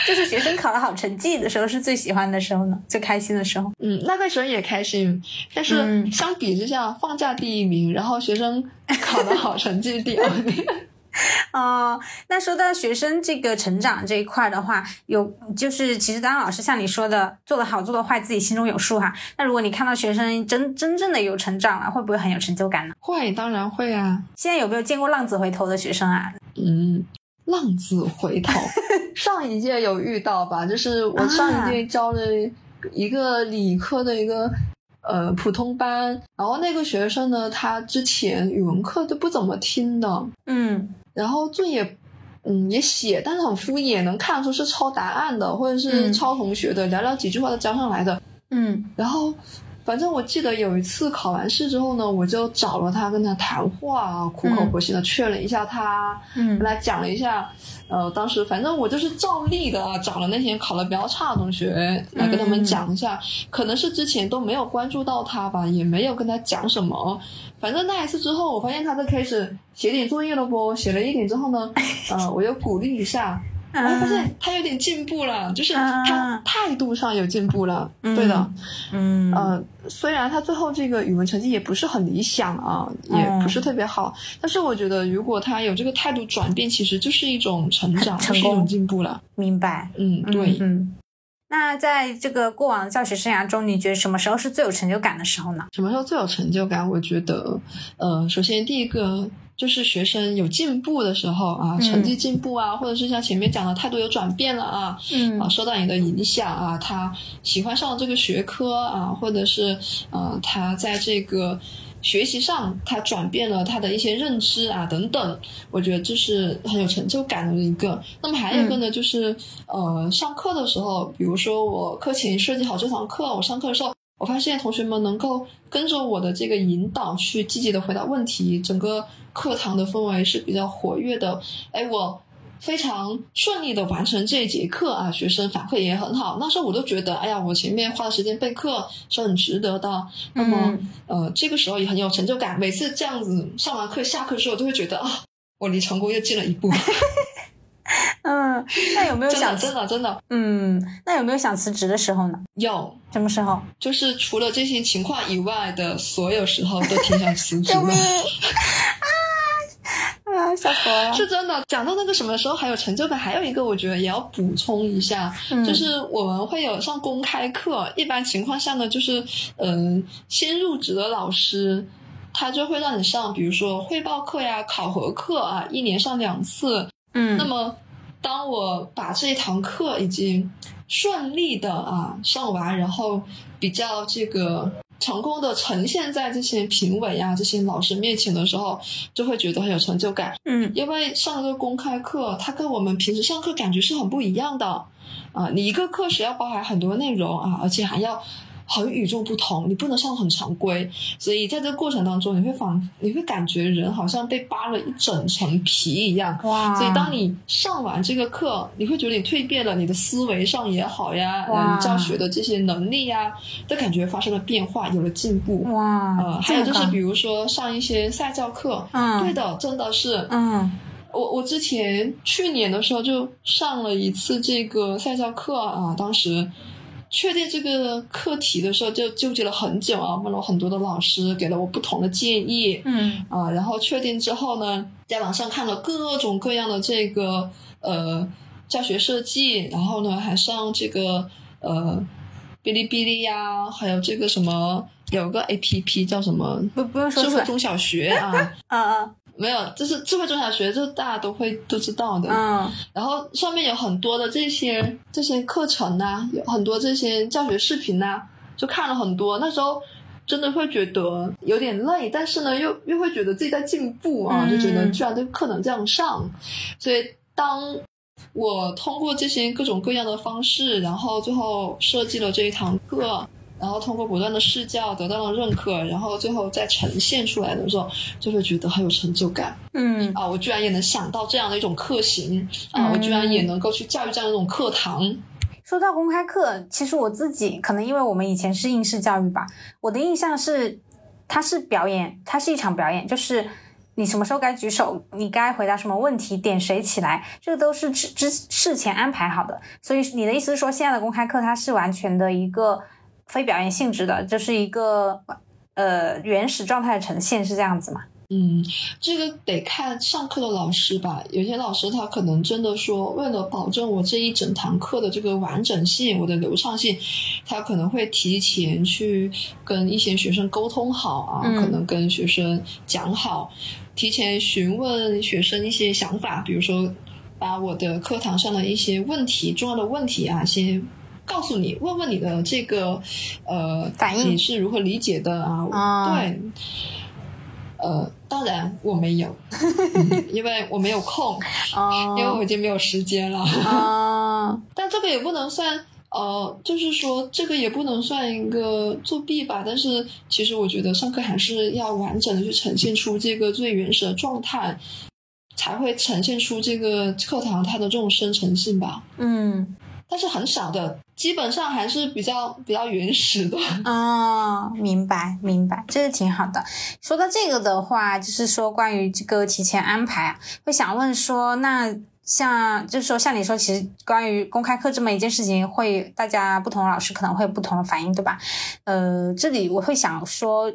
Speaker 2: 就是学生考了好成绩的时候是最喜欢的时候呢，最开心的时候。
Speaker 1: 嗯，那个时候也开心，但是相比之下，放假第一名，然后学生考的好成绩第二名。[laughs]
Speaker 2: 哦，那说到学生这个成长这一块的话，有就是其实当老师像你说的，做的好做的坏自己心中有数哈。那如果你看到学生真真正的有成长了，会不会很有成就感呢？
Speaker 1: 会，当然会啊。
Speaker 2: 现在有没有见过浪子回头的学生啊？
Speaker 1: 嗯，浪子回头，[laughs] 上一届有遇到吧？就是我上一届教了一个理科的一个。呃普通班，然后那个学生呢，他之前语文课都不怎么听的，
Speaker 2: 嗯。
Speaker 1: 然后作业。嗯，也写，但是很敷衍，能看出是抄答案的，或者是
Speaker 2: 嗯。
Speaker 1: 抄同学的，寥寥几句话都交上来的。
Speaker 2: 嗯。
Speaker 1: 然后，反正我记得有一次考完试之后呢，我就找了他跟他谈话，苦口婆心的劝了一下他，
Speaker 2: 嗯。
Speaker 1: 跟他讲了一下，呃，当时反正我就是照例的啊找了那些考的比较差的同学来跟他们讲一下，可能是之前都没有关注到他吧，也没有跟他讲什么。反正那一次之后，我发现他都开始写点作业了不？写了一点之后呢，呃，我又鼓励一下，我发现他有点进步了，就是他
Speaker 2: 嗯
Speaker 1: 态度上有进步了。
Speaker 2: 嗯
Speaker 1: 对的，
Speaker 2: 嗯
Speaker 1: 呃，虽然他最后这个语文成绩也不是很理想啊，也不是特别好，但是我觉得如果他有这个态度转变，其实就是一种成长，是一种进步了。
Speaker 2: 明白。
Speaker 1: 嗯，对。
Speaker 2: 嗯。那在这个过往的教学生涯中，你觉得什么时候是最有成就感的时候呢？
Speaker 1: 什么时候最有成就感？我觉得，呃，首先第一个就是学生有进步的时候啊，
Speaker 2: 嗯
Speaker 1: 成绩进步啊，或者是像前面讲的态度有转变了啊，
Speaker 2: 嗯
Speaker 1: 啊，受到你的影响啊，他喜欢上了这个学科啊，或者是呃，他在这个学习上他转变了他的一些认知啊等等，我觉得这是很有成就感的一个。那么还有一个呢，就是呃，上课的时候，比如说我课前设计好这堂课，我上课的时候。我发现同学们能够跟着我的这个引导去积极的回答问题，整个课堂的氛围是比较活跃的。哎，我非常顺利的完成这一节课啊，学生反馈也很好。那时候我都觉得，哎呀，我前面花的时间备课是很值得的。那么，
Speaker 2: 嗯
Speaker 1: 呃，这个时候也很有成就感。每次这样子上完课下课之后，就会觉得啊，我离成功又近了一步。[laughs] [laughs]
Speaker 2: 嗯，那有没有想
Speaker 1: 真的，真的
Speaker 2: 嗯，那有没有想辞职的时候呢？
Speaker 1: 有。
Speaker 2: 什么时候？
Speaker 1: 就是除了这些情况以外的所有时候都挺想辞职的。[laughs]
Speaker 2: 啊，笑死我了！
Speaker 1: 是真的。讲到那个什么时候还有成就感，还有一个我觉得也要补充一下，
Speaker 2: 嗯
Speaker 1: 就是我们会有上公开课，一般情况下呢，就是嗯、呃新入职的老师。他就会让你上，比如说汇报课呀、考核课啊，一年上两次。
Speaker 2: 嗯，
Speaker 1: 那么，当我把这一堂课已经顺利的啊上完，然后比较这个成功的呈现在这些评委啊、这些老师面前的时候，就会觉得很有成就感。
Speaker 2: 嗯
Speaker 1: 因为上这个公开课，它跟我们平时上课感觉是很不一样的啊。你一个课时要包含很多内容啊，而且还要很与众不同，你不能上很常规。所以在这个过程当中，你会仿你会感觉人好像被扒了一整层皮一样。
Speaker 2: 哇，
Speaker 1: 所以当你上完这个课，你会觉得你蜕变了，你的思维上也好呀，
Speaker 2: 哇
Speaker 1: 嗯，教学的这些能力呀，都感觉发生了变化，有了进步。
Speaker 2: 哇，
Speaker 1: 呃，还有就是，比如说上一些赛教课，
Speaker 2: 嗯
Speaker 1: 对的，真的是，
Speaker 2: 嗯
Speaker 1: 我我之前去年的时候就上了一次这个赛教课啊，当时确定这个课题的时候就纠结了很久啊，问了很多的老师，给了我不同的建议。
Speaker 2: 嗯。
Speaker 1: 啊，然后确定之后呢，在网上看了各种各样的这个呃教学设计，然后呢还上这个呃哔哩哔哩呀，还有这个什么有个 A P P 叫什么？
Speaker 2: 不不用说
Speaker 1: 智慧中小学啊。
Speaker 2: 嗯 [laughs] 嗯
Speaker 1: 没有，就是智慧中小学，这大家都会都知道的。
Speaker 2: 嗯
Speaker 1: 然后上面有很多的这些这些课程呐、有很多这些教学视频呐、就看了很多。那时候真的会觉得有点累，但是呢，又又会觉得自己在进步啊，
Speaker 2: 嗯
Speaker 1: 就觉得居然这个课能这样上。所以当我通过这些各种各样的方式，然后最后设计了这一堂课。然后通过不断的试教得到了认可，然后最后再呈现出来的时候，就会觉得很有成就感。
Speaker 2: 嗯
Speaker 1: 啊，我居然也能想到这样的一种课型啊，
Speaker 2: 嗯
Speaker 1: 我居然也能够去教育这样一种课堂。
Speaker 2: 说到公开课，其实我自己可能因为我们以前是应试教育吧，我的印象是它是表演，它是一场表演，就是你什么时候该举手，你该回答什么问题，点谁起来，这个都是之之事前安排好的。所以你的意思是说，现在的公开课它是完全的一个非表演性质的，就是一个呃原始状态的呈现，是这样子吗？
Speaker 1: 嗯，这个得看上课的老师吧。有些老师他可能真的说，为了保证我这一整堂课的这个完整性、我的流畅性，他可能会提前去跟一些学生沟通好啊，
Speaker 2: 嗯
Speaker 1: 可能跟学生讲好，提前询问学生一些想法，比如说把我的课堂上的一些问题、重要的问题啊，先。告诉你，问问你的这个呃
Speaker 2: 反应
Speaker 1: 你是如何理解的啊？
Speaker 2: 啊
Speaker 1: 对，呃，当然我没有，嗯 [laughs] 因为我没有空，
Speaker 2: 哦，
Speaker 1: 因为我已经没有时间了。
Speaker 2: 啊，[laughs]
Speaker 1: 但这个也不能算，呃，就是说这个也不能算一个作弊吧。但是其实我觉得上课还是要完整的去呈现出这个最原始的状态，才会呈现出这个课堂它的这种生成性吧。
Speaker 2: 嗯，
Speaker 1: 但是很少的，基本上还是比较比较原始的。[laughs]
Speaker 2: 啊，明白明白，这个挺好的。说到这个的话，就是说关于这个提前安排啊，会想问说，那像就是说像你说，其实关于公开课这么一件事情，会大家不同的老师可能会有不同的反应，对吧？呃，这里我会想说。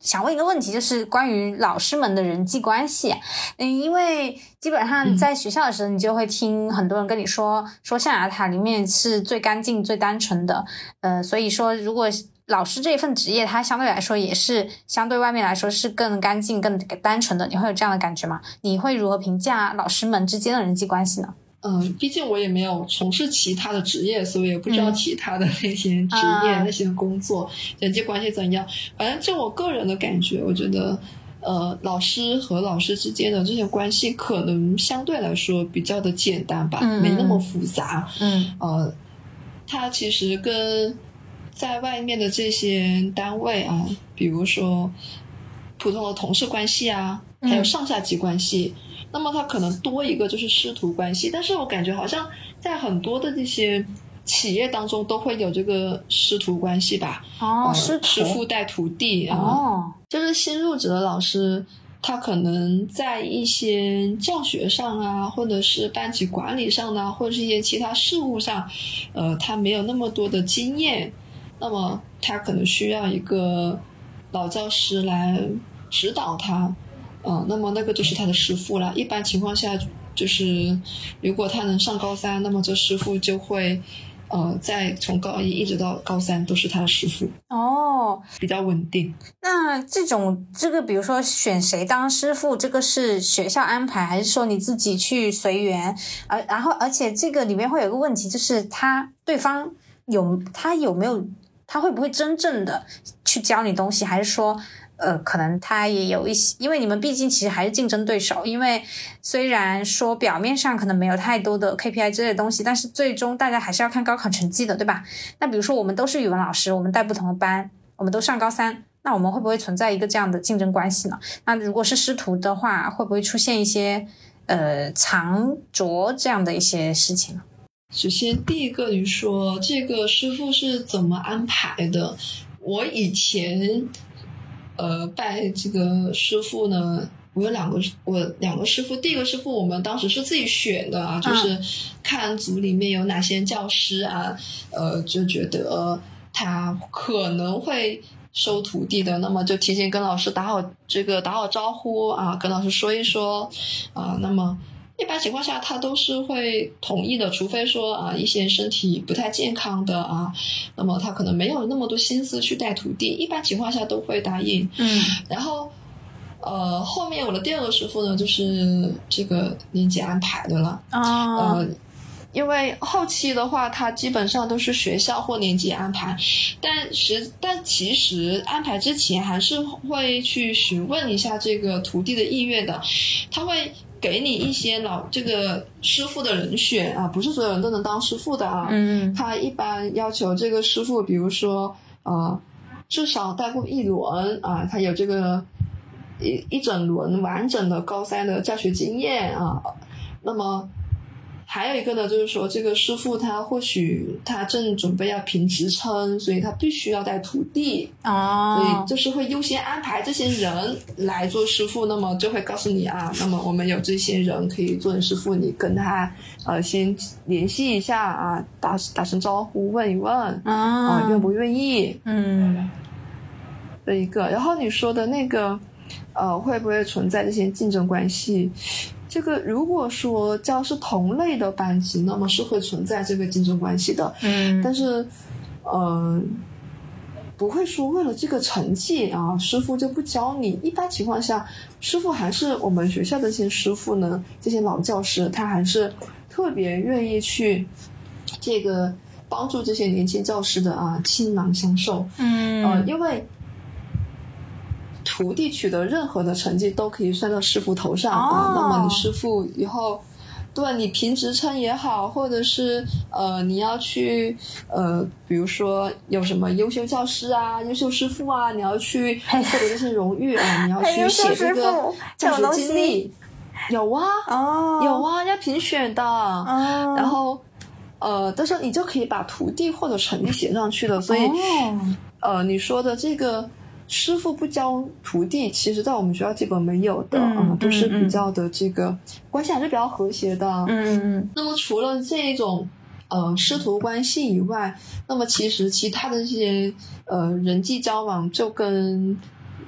Speaker 2: 想问一个问题，就是关于老师们的人际关系。嗯，因为基本上在学校的时候，你就会听很多人跟你说，说象牙塔里面是最干净、最单纯的。呃，所以说，如果老师这一份职业，它相对来说也是相对外面来说是更干净、更单纯的。你会有这样的感觉吗？你会如何评价老师们之间的人际关系呢？
Speaker 1: 嗯，毕竟我也没有从事其他的职业，所以也不知道
Speaker 2: 嗯。
Speaker 1: 其他的那些职业、
Speaker 2: 啊
Speaker 1: 那些工作人际关系怎样。反正就我个人的感觉，我觉得，呃，老师和老师之间的这些关系可能相对来说比较的简单吧，
Speaker 2: 嗯
Speaker 1: 没那么复杂。
Speaker 2: 嗯。
Speaker 1: 呃，它其实跟在外面的这些单位啊，比如说普通的同事关系啊，还有
Speaker 2: 嗯。
Speaker 1: 上下级关系，那么他可能多一个就是师徒关系。但是我感觉好像在很多的这些企业当中都会有这个师徒关系吧。
Speaker 2: 哦，
Speaker 1: 呃师傅带徒弟啊，
Speaker 2: 哦，
Speaker 1: 就是新入职的老师，他可能在一些教学上啊，或者是班级管理上呢，或者是一些其他事务上，呃，他没有那么多的经验，那么他可能需要一个老教师来指导他，嗯、那么那个就是他的师傅了。一般情况下，就是如果他能上高三，那么这师傅就会。呃，在从高一一直到高三都是他的师傅，
Speaker 2: 哦，
Speaker 1: 比较稳定。
Speaker 2: 那这种这个，比如说选谁当师傅，这个是学校安排，还是说你自己去随缘？而然后，而且这个里面会有一个问题，就是他对方有他有没有，他会不会真正的去教你东西，还是说？呃，可能他也有一些，因为你们毕竟其实还是竞争对手。因为虽然说表面上可能没有太多的 KPI 之类的东西，但是最终大家还是要看高考成绩的，对吧？那比如说我们都是语文老师，我们带不同的班，我们都上高三，那我们会不会存在一个这样的竞争关系呢？那如果是师徒的话，会不会出现一些呃藏拙这样的一些事情呢？
Speaker 1: 首先，第一个你说这个师傅是怎么安排的？我以前呃拜这个师傅呢，我有两个我两个师傅，第一个师傅我们当时是自己选的啊，就是看组里面有哪些教师啊，呃就觉得他可能会。收徒弟的，那么就提前跟老师打好这个打好招呼啊，跟老师说一说啊，那么一般情况下，他都是会同意的，除非说啊一些身体不太健康的啊，那么他可能没有那么多心思去带徒弟，一般情况下都会答应。
Speaker 2: 嗯
Speaker 1: 然后，呃，后面我的第二个师傅呢，就是这个年级安排的了，
Speaker 2: 哦
Speaker 1: 呃。因为后期的话，他基本上都是学校或年级安排，但实但其实安排之前还是会去询问一下这个徒弟的意愿的，他会给你一些老这个师傅的人选啊，不是所有人都能当师傅的啊。
Speaker 2: 嗯
Speaker 1: 他一般要求这个师傅，比如说啊，至少带过一轮啊，他有这个一一整轮完整的高三的教学经验啊。那么还有一个呢，就是说这个师傅他或许他正准备要评职称，所以他必须要带徒弟啊，所
Speaker 2: 哦
Speaker 1: 以就是会优先安排这些人来做师傅，那么就会告诉你啊，那么我们有这些人可以做你师傅，你跟他呃先联系一下啊，打打声招呼，问一问啊，愿
Speaker 2: 啊
Speaker 1: 不愿意
Speaker 2: 嗯
Speaker 1: 这一个。然后你说的那个呃，会不会存在这些竞争关系？这个如果说教是同类的班级，那么是会存在这个竞争关系的。
Speaker 2: 嗯
Speaker 1: 但是，呃，不会说为了这个成绩啊，师傅就不教你。一般情况下，师傅还是我们学校的这些师傅呢，这些老教师，他还是特别愿意去这个帮助这些年轻教师的啊倾囊相授。
Speaker 2: 嗯
Speaker 1: 呃，因为徒弟取得任何的成绩都可以算到师傅头上啊。
Speaker 2: 哦
Speaker 1: 那么你师傅以后，对你评职称也好，或者是呃你要去呃，比如说有什么优秀教师啊、优秀师傅啊，你要去获得这些荣誉啊，你要去写这个教学经历。有啊，
Speaker 2: 哦
Speaker 1: 有啊，要评选的。
Speaker 2: 哦，
Speaker 1: 然后，呃，到时候你就可以把徒弟或者成绩写上去的，所以。
Speaker 2: 哦
Speaker 1: 呃，你说的这个师傅不教徒弟，其实在我们学校基本没有的啊、
Speaker 2: 嗯
Speaker 1: 都是比较的这个关系还是比较和谐的。
Speaker 2: 嗯嗯
Speaker 1: 那么除了这种呃师徒关系以外，那么其实其他的这些呃人际交往就跟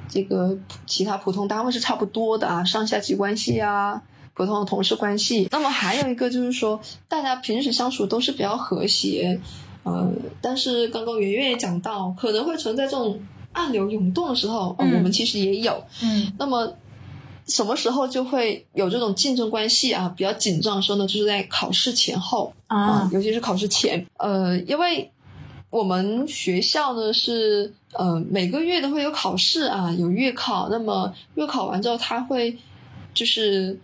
Speaker 1: 这个其他普通单位是差不多的啊，上下级关系啊。普通的同事关系，那么还有一个就是说，大家平时相处都是比较和谐，呃，但是刚刚圆圆也讲到，可能会存在这种暗流涌动的时候，我们其实也有。
Speaker 2: 嗯
Speaker 1: 那么什么时候就会有这种竞争关系啊？比较紧张的时候呢，就是在考试前后啊
Speaker 2: 啊，
Speaker 1: 尤其是考试前。呃，因为我们学校呢是呃每个月都会有考试啊，有月考。那么月考完之后，他会就是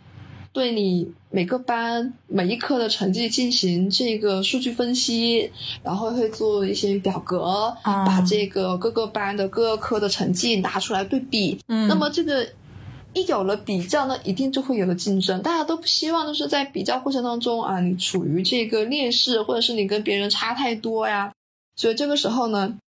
Speaker 1: 对你每个班每一科的成绩进行这个数据分析，然后会做一些表格，
Speaker 2: 啊
Speaker 1: 把这个各个班的各个科的成绩拿出来对比。
Speaker 2: 嗯，
Speaker 1: 那么这个一有了比较那，一定就会有了竞争。大家都不希望就是在比较过程当中啊，你处于这个劣势，或者是你跟别人差太多呀。所以这个时候呢，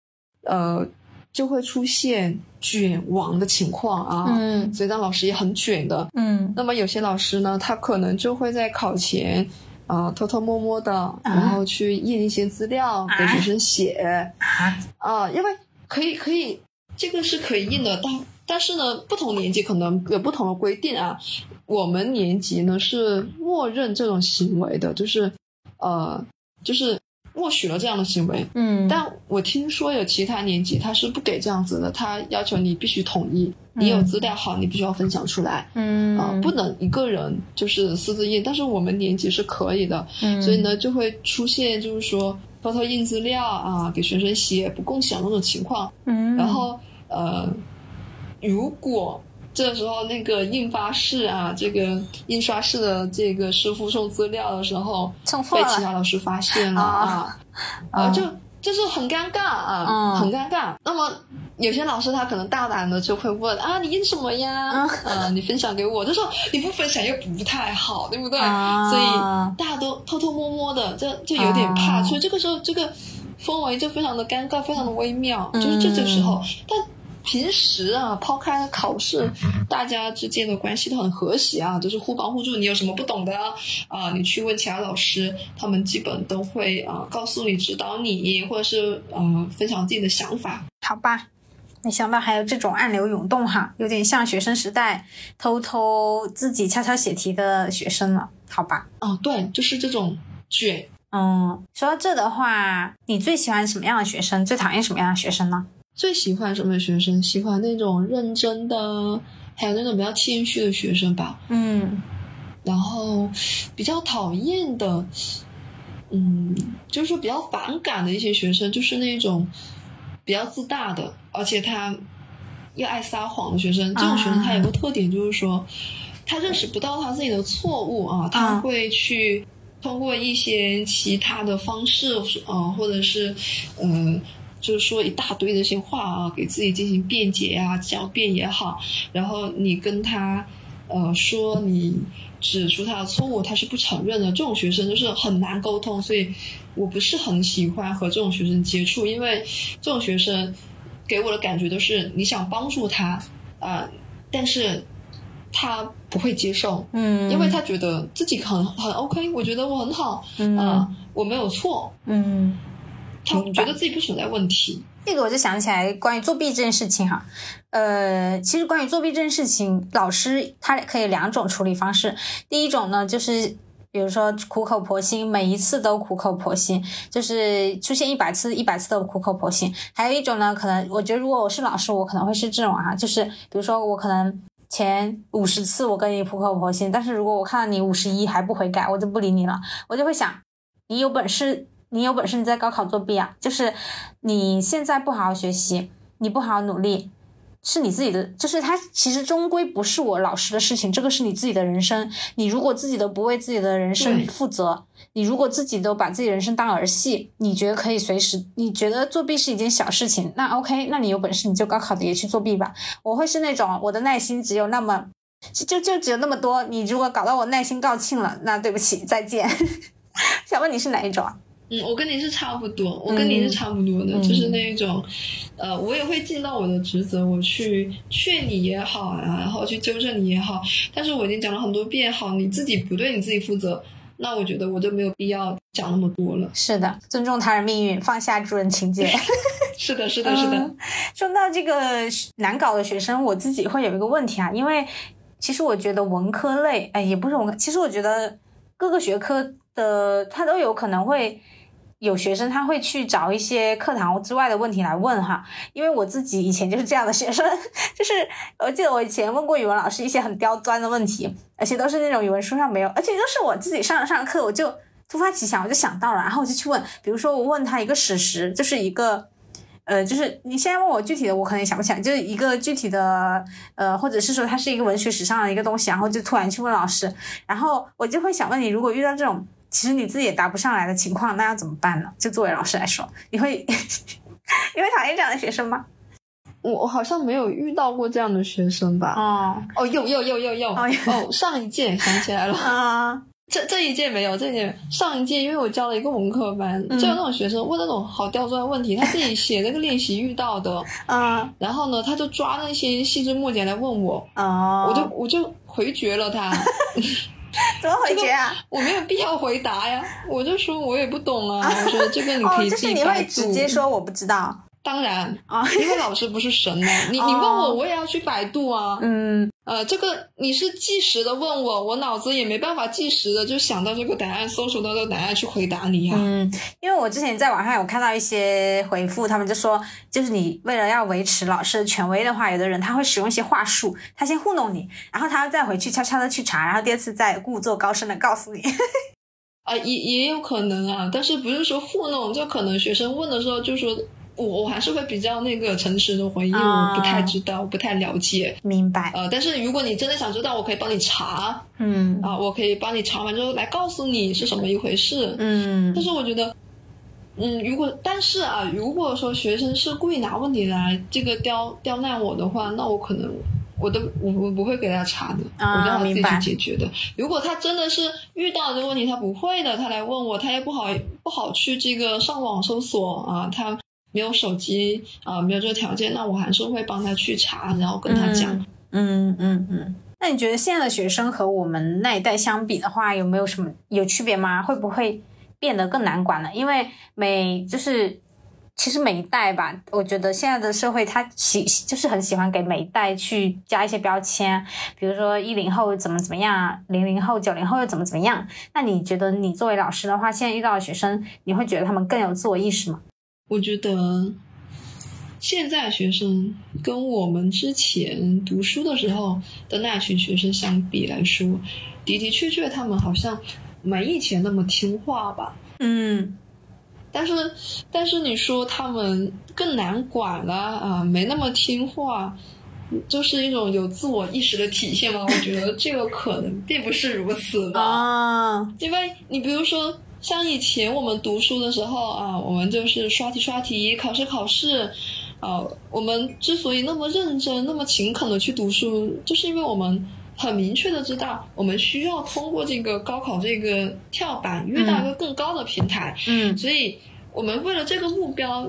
Speaker 1: 呃，就会出现卷王的情况啊。
Speaker 2: 嗯
Speaker 1: 所以当老师也很卷的。
Speaker 2: 嗯
Speaker 1: 那么有些老师呢，他可能就会在考前。啊、偷偷摸摸的，然后去印一些资料给学生写，
Speaker 2: 啊
Speaker 1: 啊，因为可以可以，这个是可以印的，但但是呢，不同年级可能有不同的规定啊。我们年级呢是默认这种行为的，就是呃，就是默许了这样的行为。
Speaker 2: 嗯，
Speaker 1: 但我听说有其他年级他是不给这样子的，他要求你必须统一，你有资料好，你必须要分享出来
Speaker 2: 嗯
Speaker 1: 啊、不能一个人就是私自印。但是我们年级是可以的，
Speaker 2: 嗯
Speaker 1: 所以呢，就会出现就是说偷偷印资料啊，给学生写不共享那种情况。
Speaker 2: 嗯，
Speaker 1: 然后呃，如果这时候那个印发室啊，这个印刷室的这个师傅送资料的时候，被其他老师发现了
Speaker 2: 啊
Speaker 1: 啊，啊，就就是很尴尬啊，
Speaker 2: 嗯
Speaker 1: 很尴尬。那么有些老师他可能大胆的就会问啊，你印什么呀？
Speaker 2: 嗯
Speaker 1: 呃，你分享给我，这时候你不分享又不太好，对不对？
Speaker 2: 啊
Speaker 1: 所以大家都偷偷摸摸的，就就有点怕，
Speaker 2: 啊
Speaker 1: 所以这个时候这个氛围就非常的尴尬，非常的微妙，
Speaker 2: 嗯
Speaker 1: 就是这这个时候，但。平时啊，抛开考试，大家之间的关系都很和谐啊，就是互帮互助。你有什么不懂的啊、你去问其他老师，他们基本都会啊、告诉你、指导你，或者是呃分享自己的想法。
Speaker 2: 好吧，没想到还有这种暗流涌动哈，有点像学生时代偷偷自己悄悄写题的学生了。好吧，
Speaker 1: 哦，对，就是这种卷。
Speaker 2: 嗯，说到这的话，你最喜欢什么样的学生？最讨厌什么样的学生呢？
Speaker 1: 最喜欢什么学生？喜欢那种认真的，还有那种比较谦虚的学生吧。
Speaker 2: 嗯
Speaker 1: 然后比较讨厌的，嗯，就是说比较反感的一些学生，就是那种比较自大的，而且他又爱撒谎的学生。这种学生他有个特点，就是说他认识不到他自己的错误啊，他会去通过一些其他的方式呃，或者是嗯。呃就是说一大堆的一些话啊，给自己进行辩解啊、狡辩也好，然后你跟他呃说你指出他的错误，他是不承认的。这种学生就是很难沟通，所以我不是很喜欢和这种学生接触，因为这种学生给我的感觉都是你想帮助他啊、呃但是他不会接受，
Speaker 2: 嗯，
Speaker 1: 因为他觉得自己很很 OK，我觉得我很好
Speaker 2: 嗯
Speaker 1: 啊、我没有错，
Speaker 2: 嗯。
Speaker 1: 他觉得自己不存在问题。
Speaker 2: 这个我就想起来关于作弊这件事情哈，呃，其实关于作弊这件事情，老师他可以两种处理方式。第一种呢，就是比如说苦口婆心，每一次都苦口婆心，就是出现一百次，一百次都苦口婆心。还有一种呢，可能我觉得如果我是老师，我可能会是这种啊，就是比如说我可能。前五十次我跟你苦口婆心，但是如果我看到你五十一还不悔改，我就不理你了。我就会想，你有本事你有本事你在高考作弊啊！就是你现在不好好学习，你不好好努力。是你自己的，就是他其实终归不是我老师的事情，这个是你自己的人生。你如果自己都不为自己的人生负责，你如果自己都把自己人生当儿戏，你觉得可以随时，你觉得作弊是一件小事情，那 OK，那你有本事你就高考的也去作弊吧。我会是那种我的耐心只有那么，就就只有那么多。你如果搞到我耐心告罄了，那对不起，再见。[laughs] 想问你是哪一种啊？
Speaker 1: 嗯，我跟你是差不多，我跟你是差不多的，就是那一种，呃，我也会尽到我的职责，我去劝你也好啊，然后去纠正你也好，但是我已经讲了很多遍，好，你自己不对你自己负责，那我觉得我就没有必要讲那么多了。
Speaker 2: 是的，尊重他人命运，放下助人情节。[laughs]
Speaker 1: 是的，是的，是的。
Speaker 2: 说到这个难搞的学生，我自己会有一个问题啊，因为其实我觉得文科类，哎，也不是文科，其实我觉得各个学科的他都有可能会。有学生他会去找一些课堂之外的问题来问哈，因为我自己以前就是这样的学生，就是我记得我以前问过语文老师一些很刁钻的问题，而且都是那种语文书上没有，而且都是我自己上上课我就突发奇想我就想到了，然后我就去问，比如说我问他一个史实，就是一个，呃，就是你现在问我具体的，我可能想不起来，就是一个具体的，呃，或者是说它是一个文学史上的一个东西，然后就突然去问老师，然后我就会想问你，如果遇到这种。其实你自己也答不上来的情况，那要怎么办呢？就作为老师来说，[laughs] 你会 [laughs] 你会讨厌这样的学生吗？
Speaker 1: 我好像没有遇到过这样的学生吧？
Speaker 2: 哦。
Speaker 1: 哦，有有有有有哦，上一届想起来了。[laughs] 啊，这这一届没有，这一届上一届，因为我教了一个文科班，就有那种学生问那种好刁钻的问题，他自己写那个练习遇到的。啊，然后呢，他就抓那些细枝末节来问我。啊，我就我就回绝了他。[laughs]
Speaker 2: 怎么回绝啊？
Speaker 1: 我没有必要回答呀，我就说我也不懂啊。[laughs] 我说这个你可以自己
Speaker 2: 百度。直接说我不知道。
Speaker 1: 当然啊，因为老师不是神呢。你你问我，我也要去百度啊。嗯，呃，这个你是计时的问我，我脑子也没办法计时的就想到这个答案，搜索到这个答案去回答你呀。
Speaker 2: 嗯，因为我之前在网上有看到一些回复，他们就说，就是你为了要维持老师的权威的话，有的人他会使用一些话术，他先糊弄你，然后他再回去悄悄的去查，然后第二次再故作高深的告诉你。[laughs]
Speaker 1: 啊，也也有可能啊，但是不是说糊弄，就可能学生问的时候就说。我我还是会比较那个诚实的回应，我不太知道，不太了解。
Speaker 2: 明白。
Speaker 1: 呃，但是如果你真的想知道，我可以帮你查。嗯。啊，我可以帮你查完之后来告诉你是什么一回事。嗯。但是我觉得，嗯，如果但是啊，如果说学生是故意拿问题来这个刁刁难我的话，那我可能我都我我不会给他查的，我让他自己去解决的。如果他真的是遇到这个问题他不会的，他来问我，他也不好不好去这个上网搜索啊，他。没有手机啊，没有这个条件，那我还是会帮他去查，然后跟他讲。
Speaker 2: 嗯嗯嗯。那你觉得现在的学生和我们那一代相比的话，有没有什么有区别吗？会不会变得更难管了？因为每就是其实每一代吧，我觉得现在的社会他喜就是很喜欢给每一代去加一些标签，比如说一零后怎么怎么样，零零后、九零后又怎么怎么样。那你觉得你作为老师的话，现在遇到的学生，你会觉得他们更有自我意识吗？
Speaker 1: 我觉得现在学生跟我们之前读书的时候的那群学生相比来说，的的确确他们好像没以前那么听话吧。嗯，但是但是你说他们更难管了啊，没那么听话，就是一种有自我意识的体现吗？我觉得这个可能并不是如此吧。啊，因为你比如说。像以前我们读书的时候啊，我们就是刷题刷题，考试考试，啊，我们之所以那么认真、那么勤恳的去读书，就是因为我们很明确的知道，我们需要通过这个高考这个跳板，跃到一个更高的平台。嗯，所以我们为了这个目标，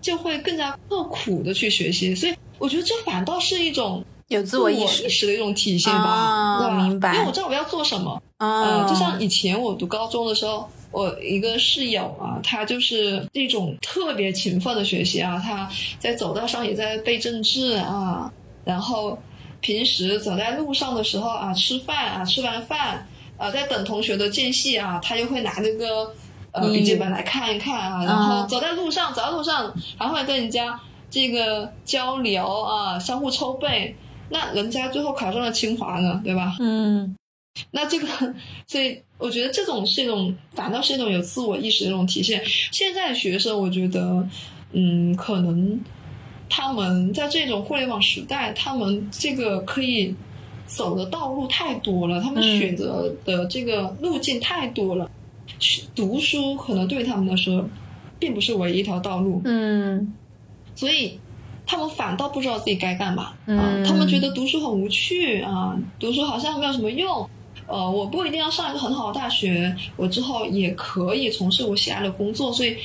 Speaker 1: 就会更加刻苦的去学习。所以我觉得这反倒是一种
Speaker 2: 有自我意
Speaker 1: 识的一种体现吧。
Speaker 2: 我明白，
Speaker 1: 因为我知道我要做什么。啊，就像以前我读高中的时候。我一个室友啊，他就是那种特别勤奋的学习啊，他在走道上也在背政治啊，然后平时走在路上的时候啊，吃饭啊，吃完饭啊，在等同学的间隙啊，他就会拿那个呃笔记本来看一看啊，然后走在路上，走在路上还会跟人家这个交流啊，相互抽背，那人家最后考上了清华呢，对吧？嗯。那这个，所以我觉得这种是一种，反倒是一种有自我意识的一种体现。现在的学生，我觉得，嗯，可能他们在这种互联网时代，他们这个可以走的道路太多了，他们选择的这个路径太多了。读书可能对他们来说，并不是唯一一条道路。
Speaker 2: 嗯，
Speaker 1: 所以他们反倒不知道自己该干嘛。嗯，他们觉得读书很无趣啊，读书好像没有什么用。呃，我不一定要上一个很好的大学，我之后也可以从事我喜爱的工作。所以，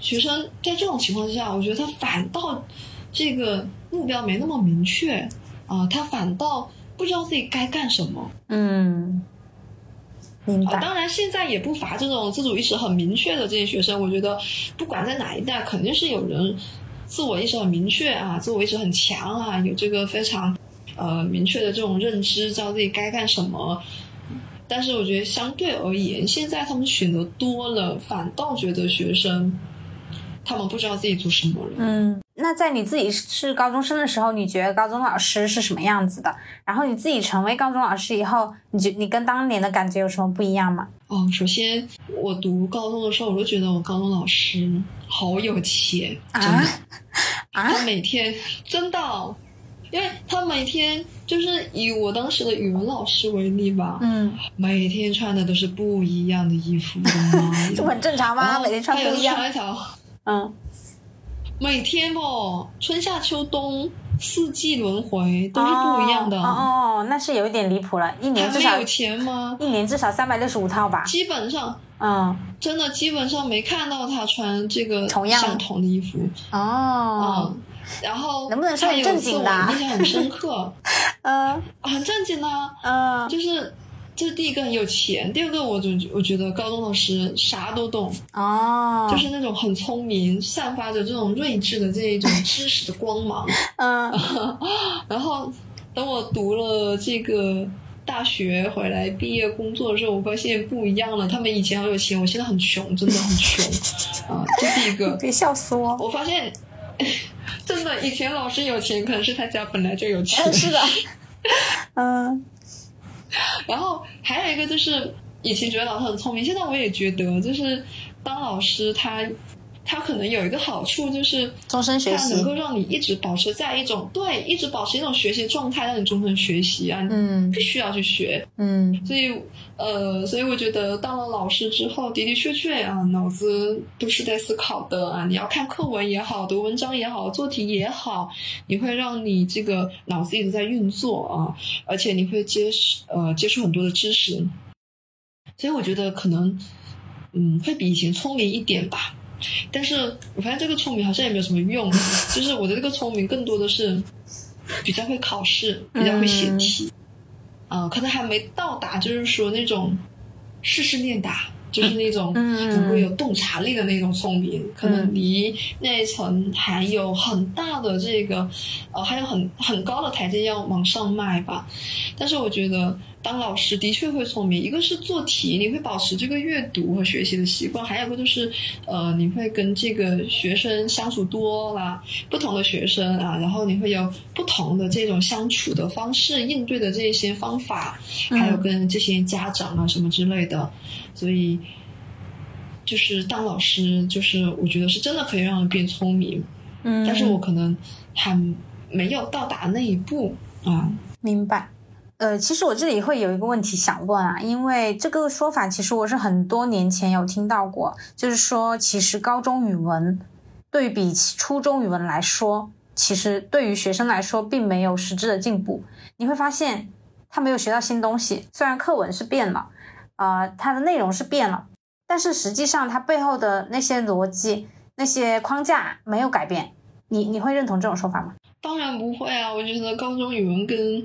Speaker 1: 学生在这种情况之下，我觉得他反倒这个目标没那么明确啊，他反倒不知道自己该干什么。
Speaker 2: 嗯，明白。
Speaker 1: 当然，现在也不乏这种自主意识很明确的这些学生。我觉得，不管在哪一代，肯定是有人自我意识很明确啊，自我意识很强啊，有这个非常。呃，明确的这种认知，知道自己该干什么。但是我觉得相对而言，现在他们选择多了，反倒觉得学生他们不知道自己做什么了。
Speaker 2: 嗯，那在你自己是高中生的时候，你觉得高中老师是什么样子的？然后你自己成为高中老师以后，你觉你跟当年的感觉有什么不一样吗？
Speaker 1: 哦，首先我读高中的时候，我就觉得我高中老师好有钱，真的
Speaker 2: 啊，
Speaker 1: 他每天真的。因为他每天就是以我当时的语文老师为例吧，
Speaker 2: 嗯，
Speaker 1: 每天穿的都是不一样的衣服，[laughs]
Speaker 2: 这很正常吗？每天穿不一样。
Speaker 1: 穿一条，嗯，每天哦，春夏秋冬四季轮回都是不一样的。
Speaker 2: 哦，那是有一点离谱了，一年至少
Speaker 1: 有钱吗？
Speaker 2: 一年至少三百六十五套吧。
Speaker 1: 基本上，
Speaker 2: 嗯，
Speaker 1: 真的基本上没看到他穿这个
Speaker 2: 同样
Speaker 1: 相同的衣服。
Speaker 2: 哦。
Speaker 1: 嗯。然后
Speaker 2: 能不能说点正经的？
Speaker 1: 印象很深刻，[laughs]
Speaker 2: 嗯，
Speaker 1: 很正经的，
Speaker 2: 嗯，
Speaker 1: 就是这是第一个很有钱，第二个我总我觉得高中老师啥都懂
Speaker 2: 哦，
Speaker 1: 就是那种很聪明，散发着这种睿智的这一种知识的光芒，[laughs]
Speaker 2: 嗯，[laughs]
Speaker 1: 然后等我读了这个大学回来毕业工作的时候，我发现不一样了，他们以前好有钱，我现在很穷，真的很穷。啊，这第一个，
Speaker 2: 别笑死我，
Speaker 1: 我发现。[laughs] 真的，以前老师有钱，可能是他家本来就有钱。
Speaker 2: 是的，[laughs] 嗯。
Speaker 1: 然后还有一个就是，以前觉得老师很聪明，现在我也觉得，就是当老师他。它可能有一个好处，就是
Speaker 2: 终身学习，
Speaker 1: 它能够让你一直保持在一种对，一直保持一种学习状态，让你终身学习啊，
Speaker 2: 嗯，
Speaker 1: 必须要去学，
Speaker 2: 嗯，
Speaker 1: 所以呃，所以我觉得当了老师之后，的的确确啊，脑子都是在思考的啊，你要看课文也好，读文章也好，做题也好，你会让你这个脑子一直在运作啊，而且你会接呃接触很多的知识，所以我觉得可能嗯会比以前聪明一点吧。但是我发现这个聪明好像也没有什么用，[laughs] 就是我的这个聪明更多的是比较会考试，比较会写题，啊，可能还没到达就是说那种事事练达，就是那种能够有洞察力的那种聪明，可能离那一层还有很大的这个，呃，还有很很高的台阶要往上迈吧。但是我觉得。当老师的确会聪明，一个是做题，你会保持这个阅读和学习的习惯；还有个就是，呃，你会跟这个学生相处多了，不同的学生啊，然后你会有不同的这种相处的方式、应对的这些方法，还有跟这些家长啊什么之类的，所以，就是当老师，就是我觉得是真的可以让人变聪明，
Speaker 2: 嗯，
Speaker 1: 但是我可能还没有到达那一步啊，
Speaker 2: 明白。呃，其实我这里会有一个问题想问啊，因为这个说法其实我是很多年前有听到过，就是说其实高中语文对比初中语文来说，其实对于学生来说并没有实质的进步。你会发现他没有学到新东西，虽然课文是变了，呃，它的内容是变了，但是实际上它背后的那些逻辑、那些框架没有改变。你你会认同这种说法吗？
Speaker 1: 当然不会啊，我觉得高中语文跟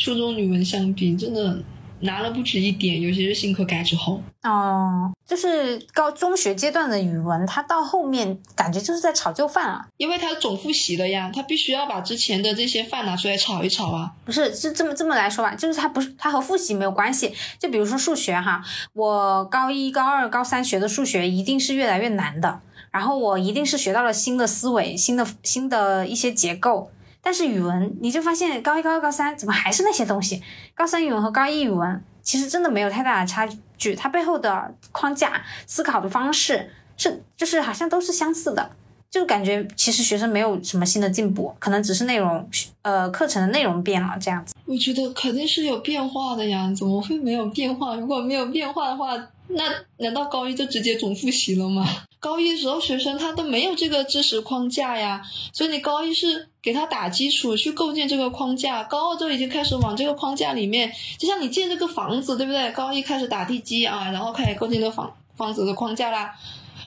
Speaker 1: 初中语文相比，真的难了不止一点，尤其是新课改之后。
Speaker 2: 哦，就是高中学阶段的语文，它到后面感觉就是在炒旧饭啊，
Speaker 1: 因为它总复习了呀，它必须要把之前的这些饭拿出来炒一炒啊。
Speaker 2: 不是，是这么这么来说吧，就是它不是它和复习没有关系。就比如说数学哈，我高一、高二、高三学的数学一定是越来越难的，然后我一定是学到了新的思维、新的新的一些结构。但是语文，你就发现高一、高二、高三怎么还是那些东西？高三语文和高一语文其实真的没有太大的差距，它背后的框架、思考的方式是就是好像都是相似的。就感觉其实学生没有什么新的进步，可能只是内容，呃，课程的内容变了这样子。
Speaker 1: 我觉得肯定是有变化的呀，怎么会没有变化？如果没有变化的话，那难道高一就直接总复习了吗？[laughs] 高一的时候学生他都没有这个知识框架呀，所以你高一是给他打基础，去构建这个框架，高二就已经开始往这个框架里面，就像你建这个房子，对不对？高一开始打地基啊，然后开始构建这个房房子的框架啦。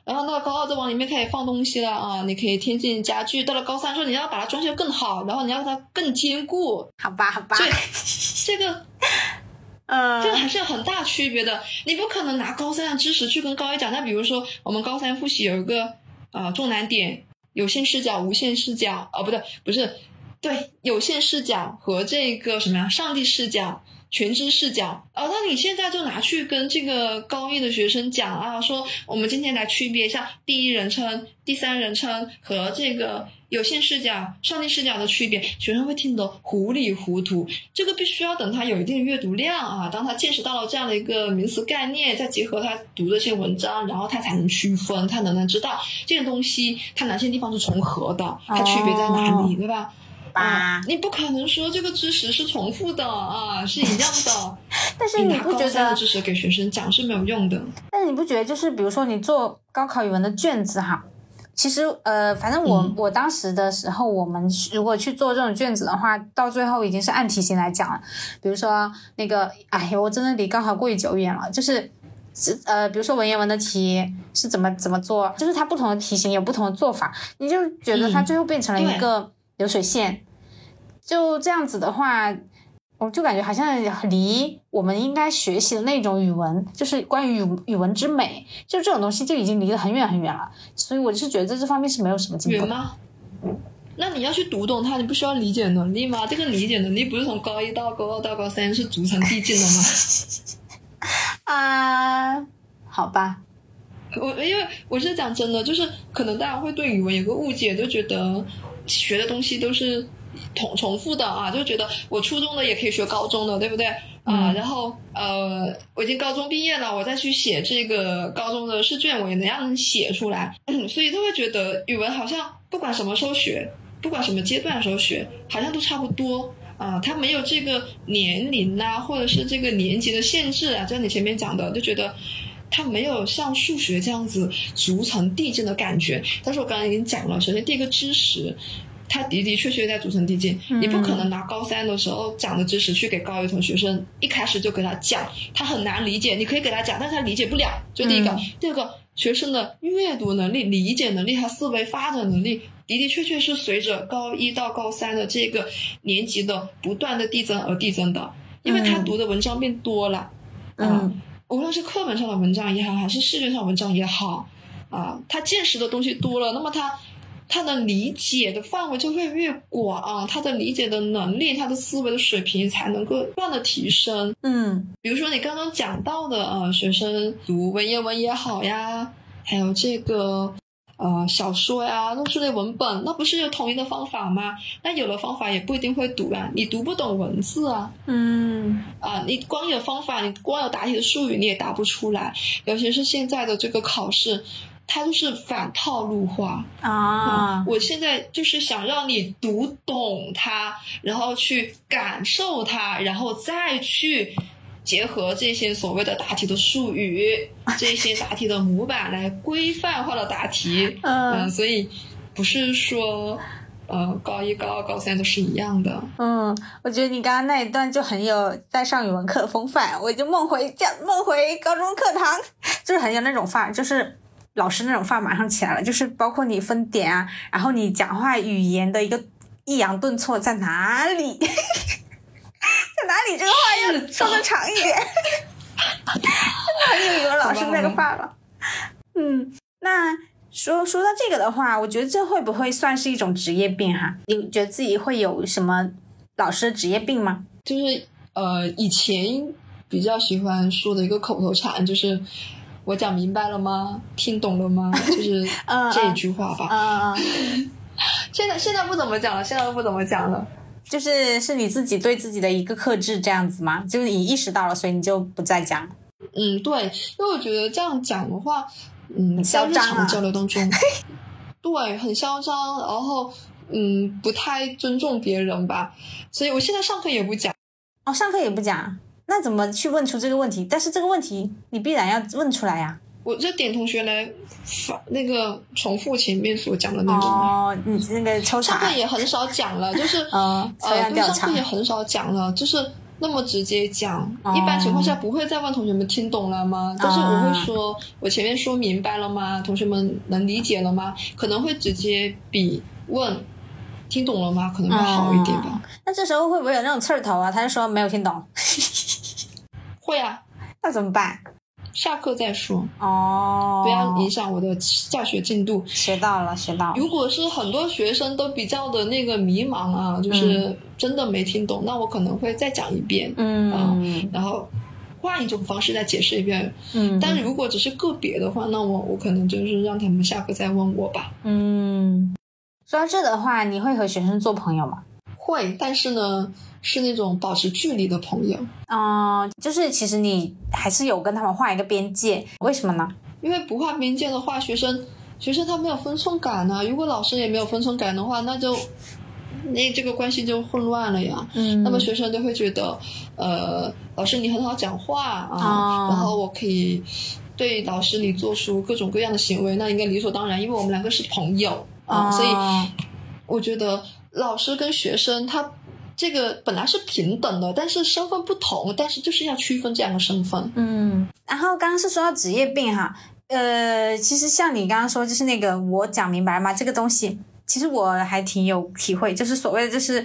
Speaker 1: 然后到高二就往里面开始放东西了啊！你可以添进家具。到了高三说你要把它装修更好，然后你要它更坚固。
Speaker 2: 好吧，好吧。
Speaker 1: 对 [laughs] 这个，
Speaker 2: 呃，
Speaker 1: 这个还是有很大区别的。你不可能拿高三的知识去跟高一讲。那比如说我们高三复习有一个啊重难点：有限视角、无限视角。哦，不对，不是，对，有限视角和这个什么呀？上帝视角。全知视角，哦，那你现在就拿去跟这个高一的学生讲啊，说我们今天来区别一下第一人称、第三人称和这个有限视角、上帝视角的区别，学生会听得糊里糊涂。这个必须要等他有一定的阅读量啊，当他见识到了这样的一个名词概念，再结合他读的这些文章，然后他才能区分，他能能知道这个东西它哪些地方是重合的，它区别在哪里，对吧？啊，你不可能说这个知识是重复的啊，是一样的。[laughs]
Speaker 2: 但是你不觉得
Speaker 1: 知识给学生讲是没有用的？
Speaker 2: 但是你不觉得就是比如说你做高考语文的卷子哈，其实呃，反正我我当时的时候，我们如果去做这种卷子的话，到最后已经是按题型来讲了。比如说那个，哎呀，我真的离高考过于久远了。就是是呃，比如说文言文的题是怎么怎么做，就是它不同的题型有不同的做法，你就觉得它最后变成了一个。流水线，就这样子的话，我就感觉好像离我们应该学习的那种语文，就是关于语语文之美，就这种东西就已经离得很远很远了。所以我是觉得在这方面是没有什么进步。
Speaker 1: 吗？那你要去读懂它，你不需要理解能力吗？这个理解能力不是从高一到高二到高三是逐层递进的吗？[laughs]
Speaker 2: 啊，好吧。
Speaker 1: 我因为我是讲真的，就是可能大家会对语文有个误解，就觉得。学的东西都是重重复的啊，就觉得我初中的也可以学高中的，对不对啊？然后呃，我已经高中毕业了，我再去写这个高中的试卷，我也能让写出来。所以他会觉得语文好像不管什么时候学，不管什么阶段的时候学，好像都差不多啊。他没有这个年龄啊，或者是这个年级的限制啊，就像你前面讲的，就觉得他没有像数学这样子逐层递进的感觉。但是我刚才已经讲了，首先第一个知识。他的的确确在逐层递进，你不可能拿高三的时候讲的知识去给高一同学生一开始就给他讲，他很难理解。你可以给他讲，但是他理解不了。就第一个，第二个，学生的阅读能力、理解能力和思维发展能力的的确确是随着高一到高三的这个年级的不断的递增而递增的，因为他读的文章变多了，
Speaker 2: 嗯，
Speaker 1: 无论是课本上的文章也好，还是试卷上文章也好，啊，他见识的东西多了，那么他。他的理解的范围就会越广，他的理解的能力，他的思维的水平才能够不断的提升。
Speaker 2: 嗯，
Speaker 1: 比如说你刚刚讲到的，呃，学生读文言文也好呀，还有这个呃小说呀，论述类文本，那不是有统一的方法吗？那有了方法也不一定会读啊，你读不懂文字啊。
Speaker 2: 嗯，
Speaker 1: 啊，你光有方法，你光有答题的术语，你也答不出来。尤其是现在的这个考试。它就是反套路化
Speaker 2: 啊！
Speaker 1: 我现在就是想让你读懂它，然后去感受它，然后再去结合这些所谓的答题的术语、这些答题的模板来规范化的答题。嗯，所以不是说呃高一、高二、高三都是一样的。
Speaker 2: 嗯，我觉得你刚刚那一段就很有在上语文课的风范，我就梦回家，梦回高中课堂，就是很有那种范儿，就是。老师那种范马上起来了，就是包括你分点啊，然后你讲话语言的一个抑扬顿挫在哪里，[laughs] 在哪里这个话要说的长一点，真的很有语文老师那个范儿了。嗯，那说说到这个的话，我觉得这会不会算是一种职业病哈？你觉得自己会有什么老师的职业病吗？
Speaker 1: 就是呃，以前比较喜欢说的一个口头禅就是。我讲明白了吗？听懂了吗？就是 [laughs] 这一句话吧。
Speaker 2: 啊 [laughs]
Speaker 1: 现在现在不怎么讲了，现在都不怎么讲了。
Speaker 2: 就是是你自己对自己的一个克制这样子吗？就是你意识到了，所以你就不再讲。
Speaker 1: 嗯，对，因为我觉得这样讲的话，嗯，在日常交流当中，[laughs] 对，很嚣张，然后嗯，不太尊重别人吧。所以我现在上课也不讲。
Speaker 2: 哦，上课也不讲，那怎么去问出这个问题？但是这个问题你必然要问出来呀。
Speaker 1: 我就点同学来反那个重复前面所讲的内容。
Speaker 2: 哦，你那个抽查。
Speaker 1: 上课也很少讲了，[laughs] 就是呃，上课也很少讲了，就是那么直接讲。一般情况下不会再问同学们听懂了吗？但是我会说，我前面说明白了吗？同学们能理解了吗？可能会直接比问听懂了吗？可能会好一点吧。
Speaker 2: 那这时候会不会有那种刺儿头啊？他就说没有听懂。
Speaker 1: 会啊，
Speaker 2: 那怎么办？
Speaker 1: 下课再说
Speaker 2: 哦，
Speaker 1: 不要影响我的教学进度。
Speaker 2: 学到了，学到了。
Speaker 1: 如果是很多学生都比较的那个迷茫啊，就是真的没听懂，那我可能会再讲一遍，嗯，然后换一种方式再解释一遍。嗯，但是如果只是个别的话，那我我可能就是让他们下课再问我吧。
Speaker 2: 嗯，说到这的话，你会和学生做朋友吗？
Speaker 1: 会，但是呢。是那种保持距离的朋友，
Speaker 2: 嗯，就是其实你还是有跟他们画一个边界，为什么呢？
Speaker 1: 因为不画边界的话，学生学生他没有分寸感呢。如果老师也没有分寸感的话，那就那这个关系就混乱了呀。嗯，那么学生就会觉得，呃，老师你很好讲话啊，然后我可以对老师你做出各种各样的行为，那应该理所当然，因为我们两个是朋友啊。所以我觉得老师跟学生他。这个本来是平等的，但是身份不同，但是就是要区分这样的身份。
Speaker 2: 嗯，然后刚刚是说到职业病哈，呃，其实像你刚刚说，就是那个我讲明白吗？这个东西其实我还挺有体会，就是所谓的就是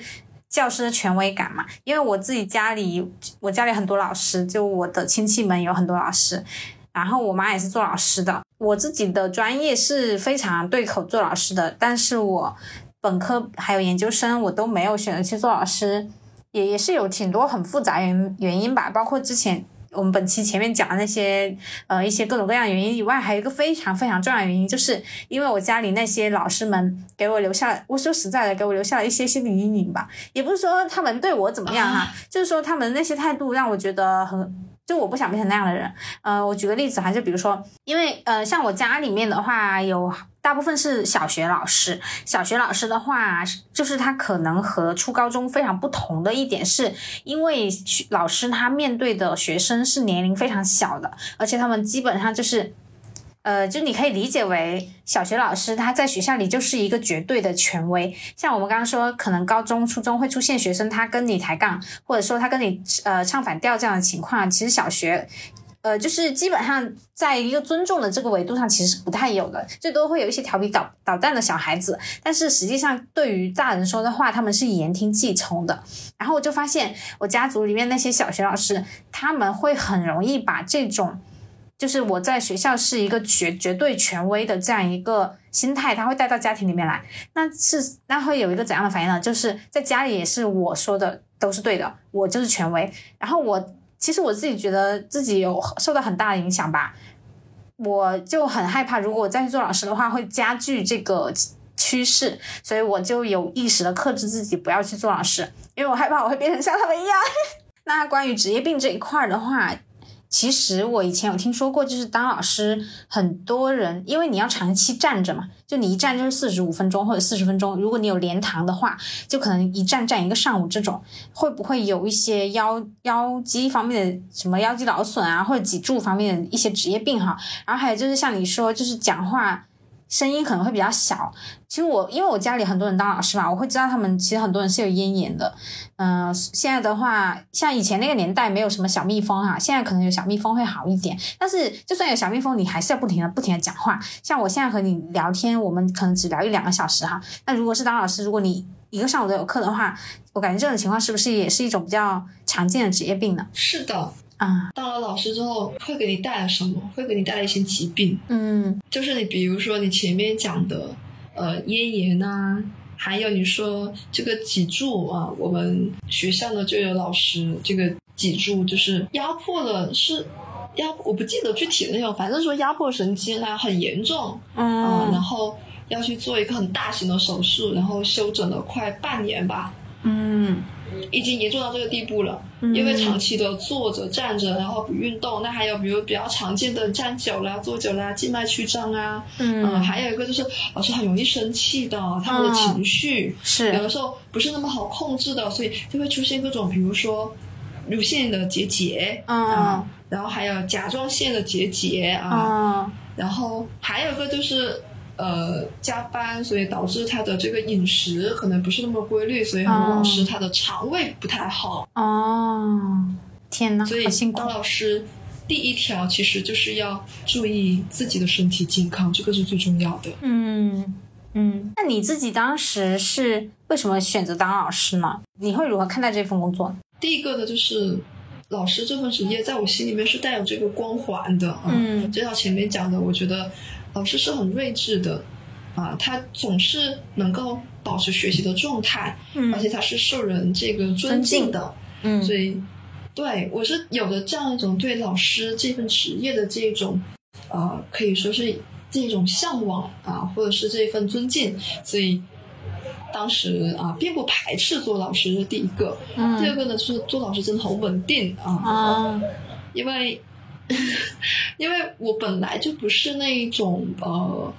Speaker 2: 教师的权威感嘛。因为我自己家里，我家里很多老师，就我的亲戚们有很多老师，然后我妈也是做老师的。我自己的专业是非常对口做老师的，但是我。本科还有研究生，我都没有选择去做老师，也也是有挺多很复杂原原因吧。包括之前我们本期前面讲的那些呃一些各种各样原因以外，还有一个非常非常重要的原因，就是因为我家里那些老师们给我留下了，我说实在的，给我留下了一些心理阴影吧。也不是说他们对我怎么样哈，就是说他们那些态度让我觉得很，就我不想变成那样的人。呃，我举个例子哈，就比如说，因为呃像我家里面的话有。大部分是小学老师，小学老师的话，就是他可能和初高中非常不同的一点，是因为老师他面对的学生是年龄非常小的，而且他们基本上就是，呃，就你可以理解为小学老师他在学校里就是一个绝对的权威。像我们刚刚说，可能高中、初中会出现学生他跟你抬杠，或者说他跟你呃唱反调这样的情况，其实小学。呃，就是基本上在一个尊重的这个维度上，其实是不太有的，最多会有一些调皮捣捣蛋的小孩子。但是实际上，对于大人说的话，他们是言听计从的。然后我就发现，我家族里面那些小学老师，他们会很容易把这种，就是我在学校是一个绝绝对权威的这样一个心态，他会带到家庭里面来。那是那会有一个怎样的反应呢？就是在家里也是我说的都是对的，我就是权威。然后我。其实我自己觉得自己有受到很大的影响吧，我就很害怕，如果我再去做老师的话，会加剧这个趋势，所以我就有意识的克制自己不要去做老师，因为我害怕我会变成像他们一样。[laughs] 那关于职业病这一块的话。其实我以前有听说过，就是当老师，很多人因为你要长期站着嘛，就你一站就是四十五分钟或者四十分钟，如果你有连堂的话，就可能一站站一个上午。这种会不会有一些腰腰肌方面的什么腰肌劳损啊，或者脊柱方面的一些职业病哈？然后还有就是像你说，就是讲话。声音可能会比较小。其实我因为我家里很多人当老师嘛，我会知道他们其实很多人是有咽炎的。嗯，现在的话，像以前那个年代没有什么小蜜蜂哈，现在可能有小蜜蜂会好一点。但是就算有小蜜蜂，你还是要不停的不停的讲话。像我现在和你聊天，我们可能只聊一两个小时哈。那如果是当老师，如果你一个上午都有课的话，我感觉这种情况是不是也是一种比较常见的职业病呢？
Speaker 1: 是的。
Speaker 2: 啊，
Speaker 1: 当了老师之后会给你带来什么？会给你带来一些疾病。
Speaker 2: 嗯，
Speaker 1: 就是你比如说你前面讲的，呃，咽炎啊，还有你说这个脊柱啊，我们学校呢就有老师这个脊柱就是压迫了，是压，我不记得具体的内容，反正说压迫神经啊，很严重。
Speaker 2: 嗯，
Speaker 1: 然后要去做一个很大型的手术，然后休整了快半年吧。
Speaker 2: 嗯，
Speaker 1: 已经严重到这个地步了。
Speaker 2: 嗯
Speaker 1: 因为长期的坐着、站着，然后不运动，那还有比如比较常见的站久了、坐久了静脉曲张啊，
Speaker 2: 嗯
Speaker 1: 呃还有一个就是老师很容易生气的，他们的情绪、
Speaker 2: 是
Speaker 1: 有的时候不是那么好控制的，所以就会出现各种，比如说乳腺的结节，
Speaker 2: 嗯
Speaker 1: 啊，然后还有甲状腺的结节啊，
Speaker 2: 嗯
Speaker 1: 然后还有一个就是。呃，加班，所以导致他的这个饮食可能不是那么规律，所以很多老师
Speaker 2: 嗯
Speaker 1: 他的肠胃不太好。
Speaker 2: 哦，天呐，
Speaker 1: 所以当。老师第一条其实就是要注意自己的身体健康，这个是最重要的。
Speaker 2: 嗯嗯，那你自己当时是为什么选择当老师呢？你会如何看待这份工作？
Speaker 1: 第一个呢，就是老师这份职业在我心里面是带有这个光环的啊。
Speaker 2: 嗯
Speaker 1: 就像前面讲的，我觉得老师是很睿智的啊，他总是能够保持学习的状态，
Speaker 2: 嗯。
Speaker 1: 而且他是受人这个尊敬的。
Speaker 2: 嗯。
Speaker 1: 所以，对我是有着这样一种对老师这份职业的这种，啊，可以说是这种向往啊，或者是这份尊敬，所以当时啊，并不排斥做老师。这是第一个，
Speaker 2: 嗯。
Speaker 1: 第二个呢，就是做老师真的很稳定啊，
Speaker 2: 啊。
Speaker 1: 因为 [laughs] 因为我本来就不是那一种呃。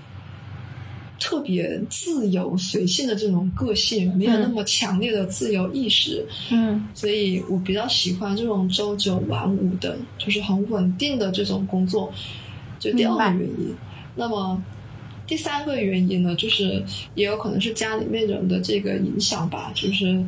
Speaker 1: 特别自由随性的这种个性，没有那么强烈的自由意识，
Speaker 2: 嗯
Speaker 1: 所以我比较喜欢这种朝九晚五的，就是很稳定的这种工作。就第二个原因。那么第三个原因呢，就是也有可能是家里面人的这个影响吧。就是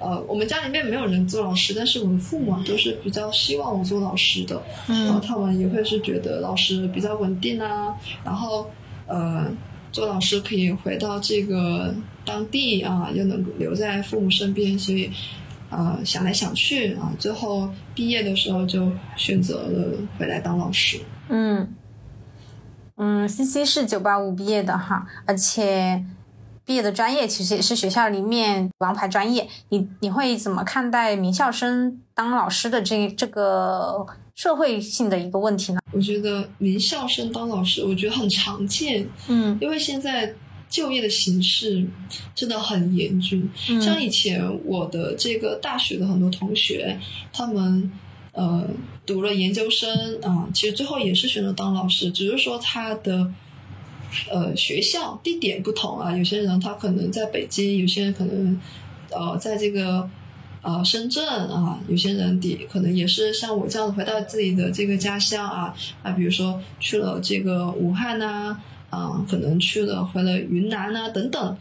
Speaker 1: 呃，我们家里面没有人做老师，但是我的父母啊都是比较希望我做老师的。嗯然后
Speaker 2: 嗯
Speaker 1: 他们也会是觉得老师比较稳定啊，然后呃，做老师可以回到这个当地啊，又能够留在父母身边，所以呃想来想去啊，最后毕业的时候就选择了回来当老师。
Speaker 2: 嗯嗯，C C 是九八五毕业的哈，而且毕业的专业其实也是学校里面王牌专业。你你会怎么看待名校生当老师的这这个社会性的一个问题呢？
Speaker 1: 我觉得名校生当老师，我觉得很常见，
Speaker 2: 嗯
Speaker 1: 因为现在就业的形势真的很严峻。
Speaker 2: 嗯
Speaker 1: 像以前我的这个大学的很多同学，他们呃读了研究生啊、其实最后也是选择当老师，只是说他的呃学校地点不同啊，有些人他可能在北京，有些人可能呃在这个。呃，深圳啊，有些人底可能也是像我这样回到自己的这个家乡啊啊，比如说去了这个武汉呐、啊，可能去了回了云南呐、等等，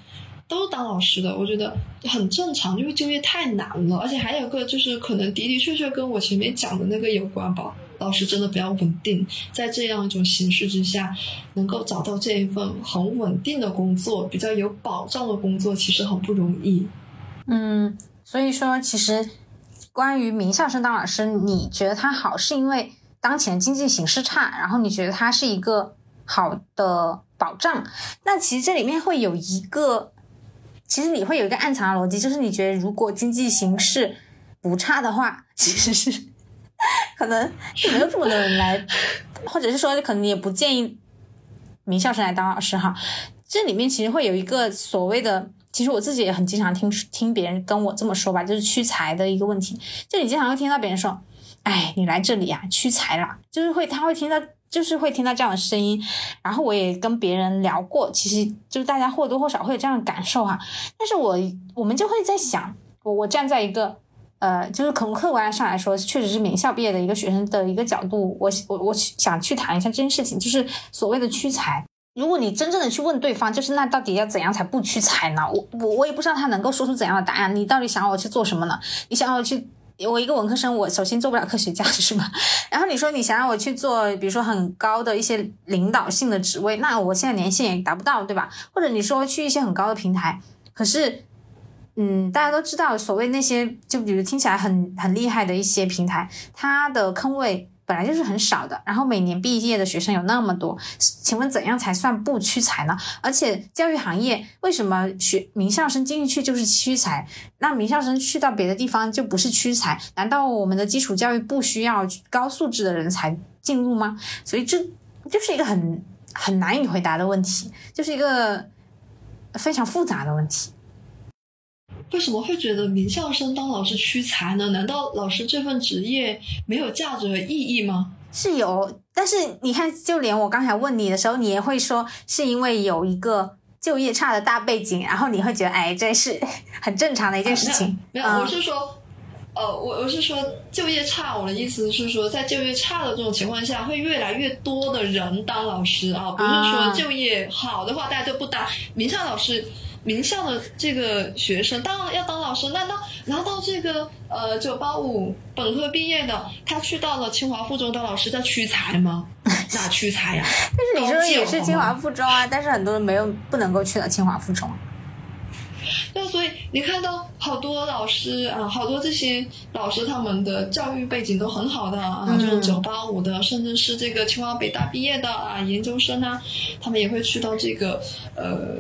Speaker 1: 都当老师的，我觉得很正常，因为就业太难了，而且还有个就是可能的的确确跟我前面讲的那个有关吧。老师真的比较稳定，在这样一种形势之下，能够找到这一份很稳定的工作，比较有保障的工作，其实很不容易。
Speaker 2: 嗯，所以说其实关于名校生当老师，你觉得它好，是因为当前经济形势差，然后你觉得它是一个好的保障。那其实这里面会有一个，其实你会有一个暗藏的逻辑，就是你觉得如果经济形势不差的话，[laughs] 其实是可能就没有这么多人来，[laughs] 或者是说可能你也不建议名校生来当老师哈。这里面其实会有一个所谓的，其实我自己也很经常听听别人跟我这么说吧，就是屈才的一个问题。就你经常会听到别人说：“哎，你来这里啊，屈才啦。”就是会他会听到，就是会听到这样的声音。然后我也跟别人聊过，其实就是大家或多或少会有这样的感受哈。但是我我们就会在想，我我站在一个。呃，就是从客观上来说，确实是名校毕业的一个学生的一个角度，我我我想去谈一下这件事情，就是所谓的屈才。如果你真正的去问对方，就是那到底要怎样才不屈才呢？我我我也不知道他能够说出怎样的答案。你到底想要我去做什么呢？你想要我去，我一个文科生，我首先做不了科学家，[laughs] 是吗？然后你说你想让我去做，比如说很高的一些领导性的职位，那我现在年薪也达不到，对吧？或者你说去一些很高的平台，可是。嗯，大家都知道，所谓那些就比如听起来很很厉害的一些平台，它的坑位本来就是很少的，然后每年毕业的学生有那么多，请问怎样才算不屈才呢？而且教育行业为什么学名校生进去就是屈才？那名校生去到别的地方就不是屈才？难道我们的基础教育不需要高素质的人才进入吗？所以这就是一个很很难以回答的问题，就是一个非常复杂的问题。
Speaker 1: 为什么会觉得名校生当老师屈才呢？难道老师这份职业没有价值和意义吗？
Speaker 2: 是有，但是你看，就连我刚才问你的时候，你也会说是因为有一个就业差的大背景，然后你会觉得，哎，这是 [laughs] 很正常的一件事情。
Speaker 1: 没有，我是说，呃，我我是说就业差，我的意思是说，在就业差的这种情况下，会越来越多的人当老师啊，不是说就业好的话大家就不当名校老师。名校的这个学生当然要当老师，那到拿到这个呃九八五本科毕业的，他去到了清华附中当老师，叫屈才吗？[laughs] 哪屈才呀？
Speaker 2: 但是你说也是清华附中啊，但是很多人没有不能够去到清华附中。
Speaker 1: 那所以你看到好多老师啊，好多这些老师他们的教育背景都很好的啊，就是九八五的，甚至是这个清华北大毕业的啊，研究生啊，他们也会去到这个呃。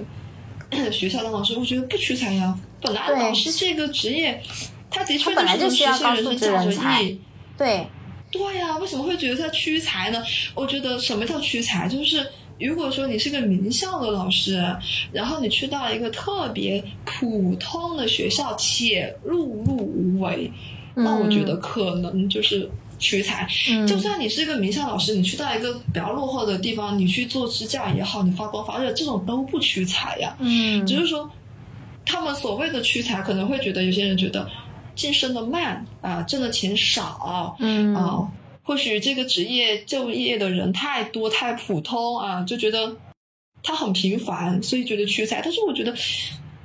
Speaker 1: [clears throat] 学校当老师，我觉得不屈才呀。本来老师这个职业，他的确
Speaker 2: 就是
Speaker 1: 实现人生价值意义。
Speaker 2: 对，
Speaker 1: 对呀，为什么会觉得他屈才呢？我觉得什么叫屈才？就是如果说你是个名校的老师，然后你去到一个特别普通的学校，且碌碌无为，那我觉得可能就是。屈才，就算你是一个名校老师，你去到一个比较落后的地方，你去做支架也好，你发光发热，这种都不屈才呀。
Speaker 2: 嗯，
Speaker 1: 只是说，他们所谓的屈才，可能会觉得有些人觉得晋升的慢啊，挣的钱少，
Speaker 2: 嗯
Speaker 1: 啊，或许这个职业就业的人太多太普通啊，就觉得他很平凡，所以觉得屈才。但是我觉得，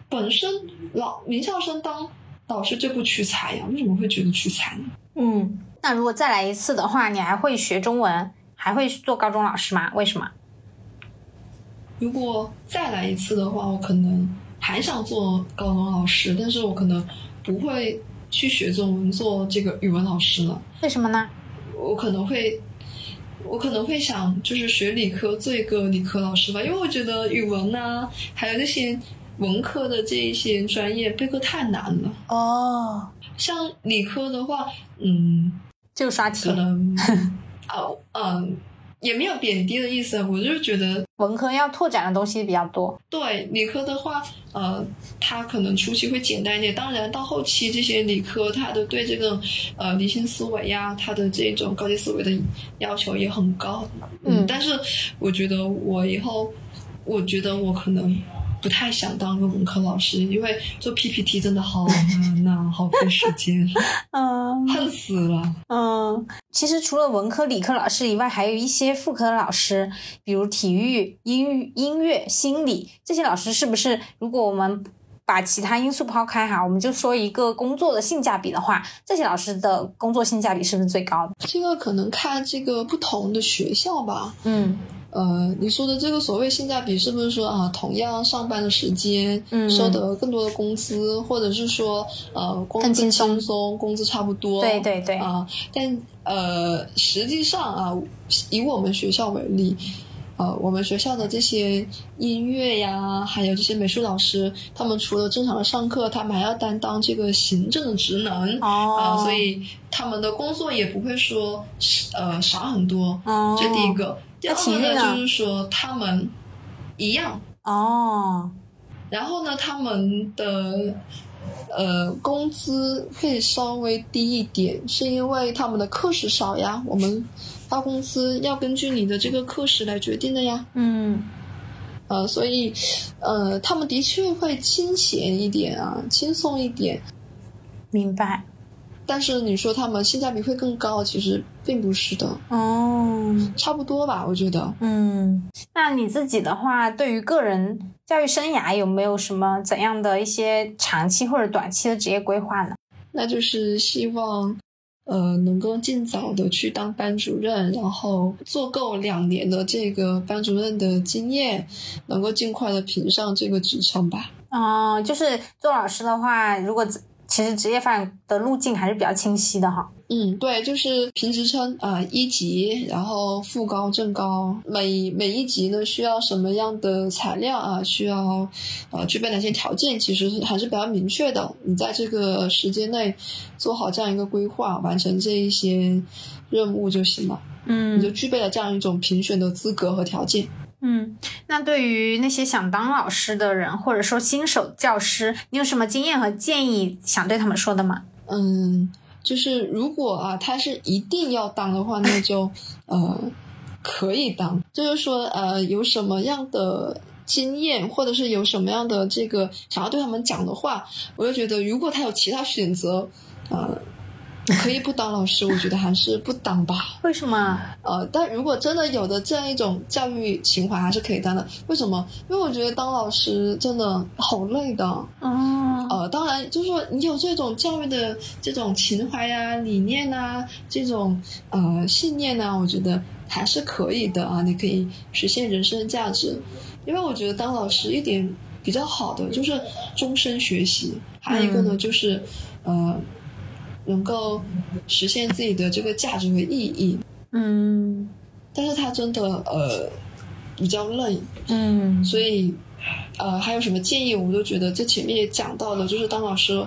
Speaker 1: 本身老名校生当老师就不屈才呀，为什么会觉得屈才呢？
Speaker 2: 嗯。那如果再来一次的话，你还会学中文，还会做高中老师吗？为什么？
Speaker 1: 如果再来一次的话，我可能还想做高中老师，但是我可能不会去学中文，做这个语文老师了。
Speaker 2: 为什么呢？
Speaker 1: 我可能会，我可能会想，就是学理科做一个理科老师吧，因为我觉得语文呢，还有那些文科的这一些专业备课太难了。
Speaker 2: 哦，
Speaker 1: 像理科的话，嗯。
Speaker 2: 就刷题，
Speaker 1: 可能 [laughs] 哦，嗯，也没有贬低的意思。我就是觉得
Speaker 2: 文科要拓展的东西比较多。
Speaker 1: 对，理科的话，呃，它可能初期会简单一点，当然到后期这些理科，它的对这个呃理性思维呀，它的这种高级思维的要求也很高。嗯，但是我觉得我以后，我觉得我可能。不太想当个文科老师，因为做 PPT 真的好难呐，[laughs] 好费时间，[laughs]
Speaker 2: 嗯，
Speaker 1: 恨死了。
Speaker 2: 嗯，其实除了文科、理科老师以外，还有一些副科的老师，比如体育、音音乐、心理这些老师，是不是？如果我们把其他因素抛开哈，我们就说一个工作的性价比的话，这些老师的工作性价比是不是最高的？
Speaker 1: 这个可能看这个不同的学校吧。
Speaker 2: 嗯。
Speaker 1: 呃，你说的这个所谓性价比，是不是说啊，同样上班的时间，嗯收得更多的工资，或者是说呃，工更轻松，工资差不多？
Speaker 2: 对对对。
Speaker 1: 啊，但呃，实际上啊，以我们学校为例，呃，我们学校的这些音乐呀，还有这些美术老师，他们除了正常的上课，他们还要担当这个行政的职能啊，所以他们的工作也不会说呃少很多。
Speaker 2: 哦，
Speaker 1: 这第一个。第二个呢，就是说他们一样
Speaker 2: 哦，
Speaker 1: 然后呢，他们的呃工资会稍微低一点，是因为他们的课时少呀。我们发工资要根据你的这个课时来决定的呀。
Speaker 2: 嗯，
Speaker 1: 呃，所以呃，他们的确会清闲一点啊，轻松一点。
Speaker 2: 明白。
Speaker 1: 但是你说他们性价比会更高，其实并不是的
Speaker 2: 哦，
Speaker 1: 差不多吧，我觉得。
Speaker 2: 嗯，那你自己的话，对于个人教育生涯有没有什么怎样的一些长期或者短期的职业规划呢？
Speaker 1: 那就是希望，呃，能够尽早的去当班主任，然后做够两年的这个班主任的经验，能够尽快的评上这个职称吧。
Speaker 2: 哦，就是做老师的话，如果。其实职业发展的路径还是比较清晰的哈。
Speaker 1: 嗯，对，就是评职称啊，一级，然后副高、正高，每每一级呢需要什么样的材料啊？需要呃具备哪些条件？其实还是比较明确的。你在这个时间内做好这样一个规划，完成这一些任务就行了。
Speaker 2: 嗯，
Speaker 1: 你就具备了这样一种评选的资格和条件。
Speaker 2: 嗯，那对于那些想当老师的人，或者说新手教师，你有什么经验和建议想对他们说的吗？
Speaker 1: 嗯，就是如果啊，他是一定要当的话，那就呃可以当。就是说呃，有什么样的经验，或者是有什么样的这个想要对他们讲的话，我就觉得，如果他有其他选择，呃。可以不当老师，我觉得还是不当吧。
Speaker 2: 为什么？
Speaker 1: 呃，但如果真的有的这样一种教育情怀，还是可以当的。为什么？因为我觉得当老师真的好累的。
Speaker 2: 哦。
Speaker 1: 呃，当然，就是说你有这种教育的这种情怀呀、理念啊、这种呃信念呢，我觉得还是可以的啊。你可以实现人生的价值。因为我觉得当老师一点比较好的就是终身学习，还有一个呢就是呃。能够实现自己的这个价值和意义，
Speaker 2: 嗯，
Speaker 1: 但是他真的呃比较累，
Speaker 2: 嗯，
Speaker 1: 所以呃还有什么建议？我都觉得这前面也讲到了，就是当老师，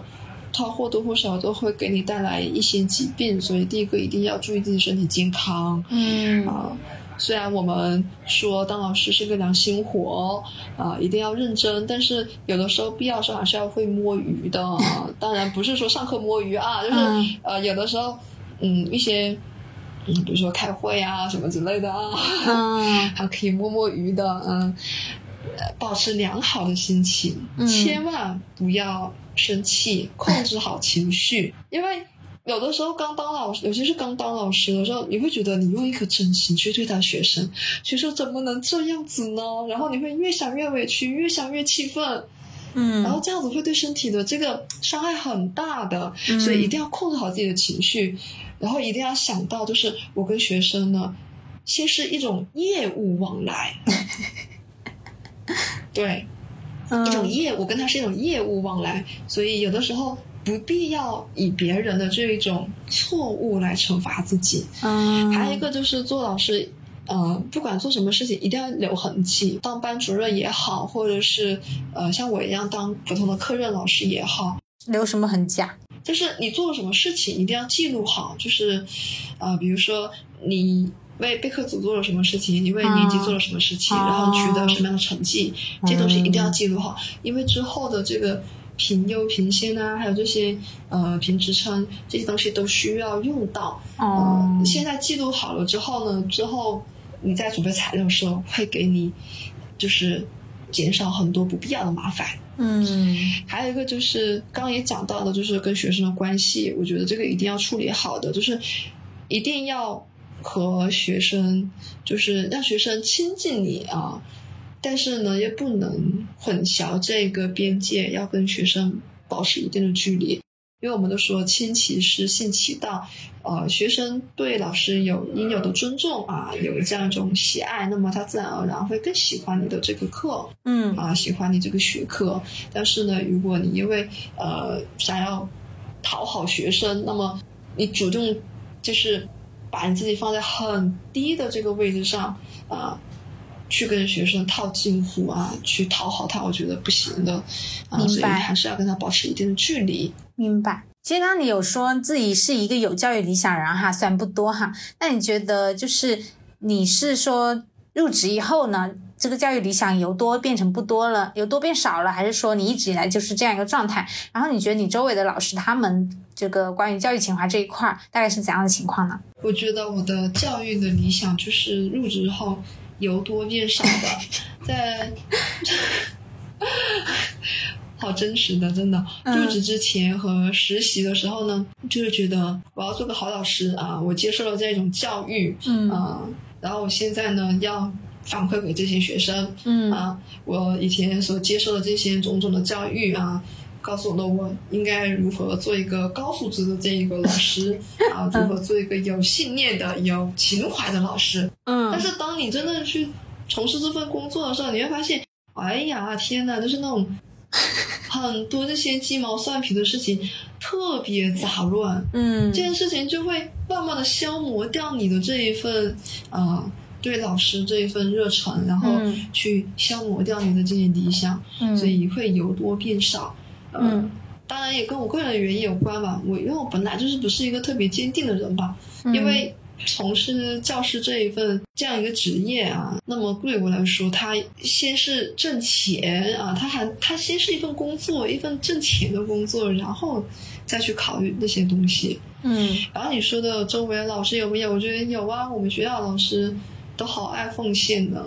Speaker 1: 他或多或少都会给你带来一些疾病，所以第一个一定要注意自己身体健康，
Speaker 2: 嗯
Speaker 1: 啊。虽然我们说当老师是个良心活啊，一定要认真，但是有的时候必要时候还是要会摸鱼的。[laughs] 当然不是说上课摸鱼啊，就是呃有的时候嗯一些嗯比如说开会啊什么之类的啊，[laughs] 还可以摸摸鱼的。嗯，保持良好的心情，千万不要生气，控制好情绪，因为。有的时候刚当老师，尤其是刚当老师的时候，你会觉得你用一颗真心去对待学生，学生怎么能这样子呢？然后你会越想越委屈，越想越气愤，
Speaker 2: 嗯，
Speaker 1: 然后这样子会对身体的这个伤害很大的，所以一定要控制好自己的情绪，然后一定要想到，就是我跟学生呢，先是一种业务往来，[laughs] 对，一种业，我跟他是一种业务往来，所以有的时候。不必要以别人的这一种错误来惩罚自己。
Speaker 2: 嗯，
Speaker 1: 还有一个就是做老师，呃，不管做什么事情，一定要留痕迹。当班主任也好，或者是呃像我一样当普通的课任老师也好，
Speaker 2: 留什么痕迹啊？
Speaker 1: 就是你做了什么事情，一定要记录好。就是呃，比如说你为备课组做了什么事情，你为年级做了什么事情，然后取得什么样的成绩，这些东西一定要记录好，因为之后的这个。评优评先啊，还有这些呃评职称这些东西都需要用到。
Speaker 2: 哦，
Speaker 1: 现在记录好了之后呢，之后你在准备材料的时候会给你就是减少很多不必要的麻烦。
Speaker 2: 嗯，
Speaker 1: 还有一个就是刚刚也讲到的，就是跟学生的关系，我觉得这个一定要处理好的，就是一定要和学生就是让学生亲近你啊。但是呢，又不能混淆这个边界，要跟学生保持一定的距离，因为我们都说亲其师，信其道，呃，学生对老师有应有的尊重啊，有这样一种喜爱，那么他自然而然会更喜欢你的这个课，
Speaker 2: 嗯，
Speaker 1: 啊，喜欢你这个学科。但是呢，如果你因为呃想要讨好学生，那么你主动就是把你自己放在很低的这个位置上啊。去跟学生套近乎啊，去讨好他，我觉得不行的，啊，所以还是要跟他保持一定的距离。
Speaker 2: 明白。其实刚刚你有说自己是一个有教育理想人哈，虽然不多哈，那你觉得就是你是说入职以后呢，这个教育理想由多变成不多了，由多变少了，还是说你一直以来就是这样一个状态？然后你觉得你周围的老师他们这个关于教育情怀这一块大概是怎样的情况呢？
Speaker 1: 我觉得我的教育的理想就是入职后。由多变少的，在 [laughs] 好真实的，真的入职之前和实习的时候呢，就是觉得我要做个好老师啊，我接受了这种教育，
Speaker 2: 嗯
Speaker 1: 啊，然后我现在呢要反馈给这些学生，
Speaker 2: 嗯
Speaker 1: 啊，我以前所接受的这些种种的教育啊。告诉了我应该如何做一个高素质的这一个老师 [laughs] 啊，如何做一个有信念的、有情怀的老师。
Speaker 2: 嗯，
Speaker 1: 但是当你真的去从事这份工作的时候，你会发现，哎呀，天呐，就是那种 [laughs] 很多这些鸡毛蒜皮的事情，特别杂乱。
Speaker 2: 嗯，
Speaker 1: 这件事情就会慢慢的消磨掉你的这一份啊，对老师这一份热忱，然后去消磨掉你的这些理想，所以会由多变少。
Speaker 2: 嗯，
Speaker 1: 当然也跟我个人的原因有关吧。我因为我本来就是不是一个特别坚定的人吧，因为从事教师这一份这样一个职业啊，那么对我来说，他先是挣钱啊，他还他先是一份工作，一份挣钱的工作，然后再去考虑那些东西。
Speaker 2: 嗯，
Speaker 1: 然后你说的周围的老师有没有？我觉得有啊，我们学校老师都好爱奉献的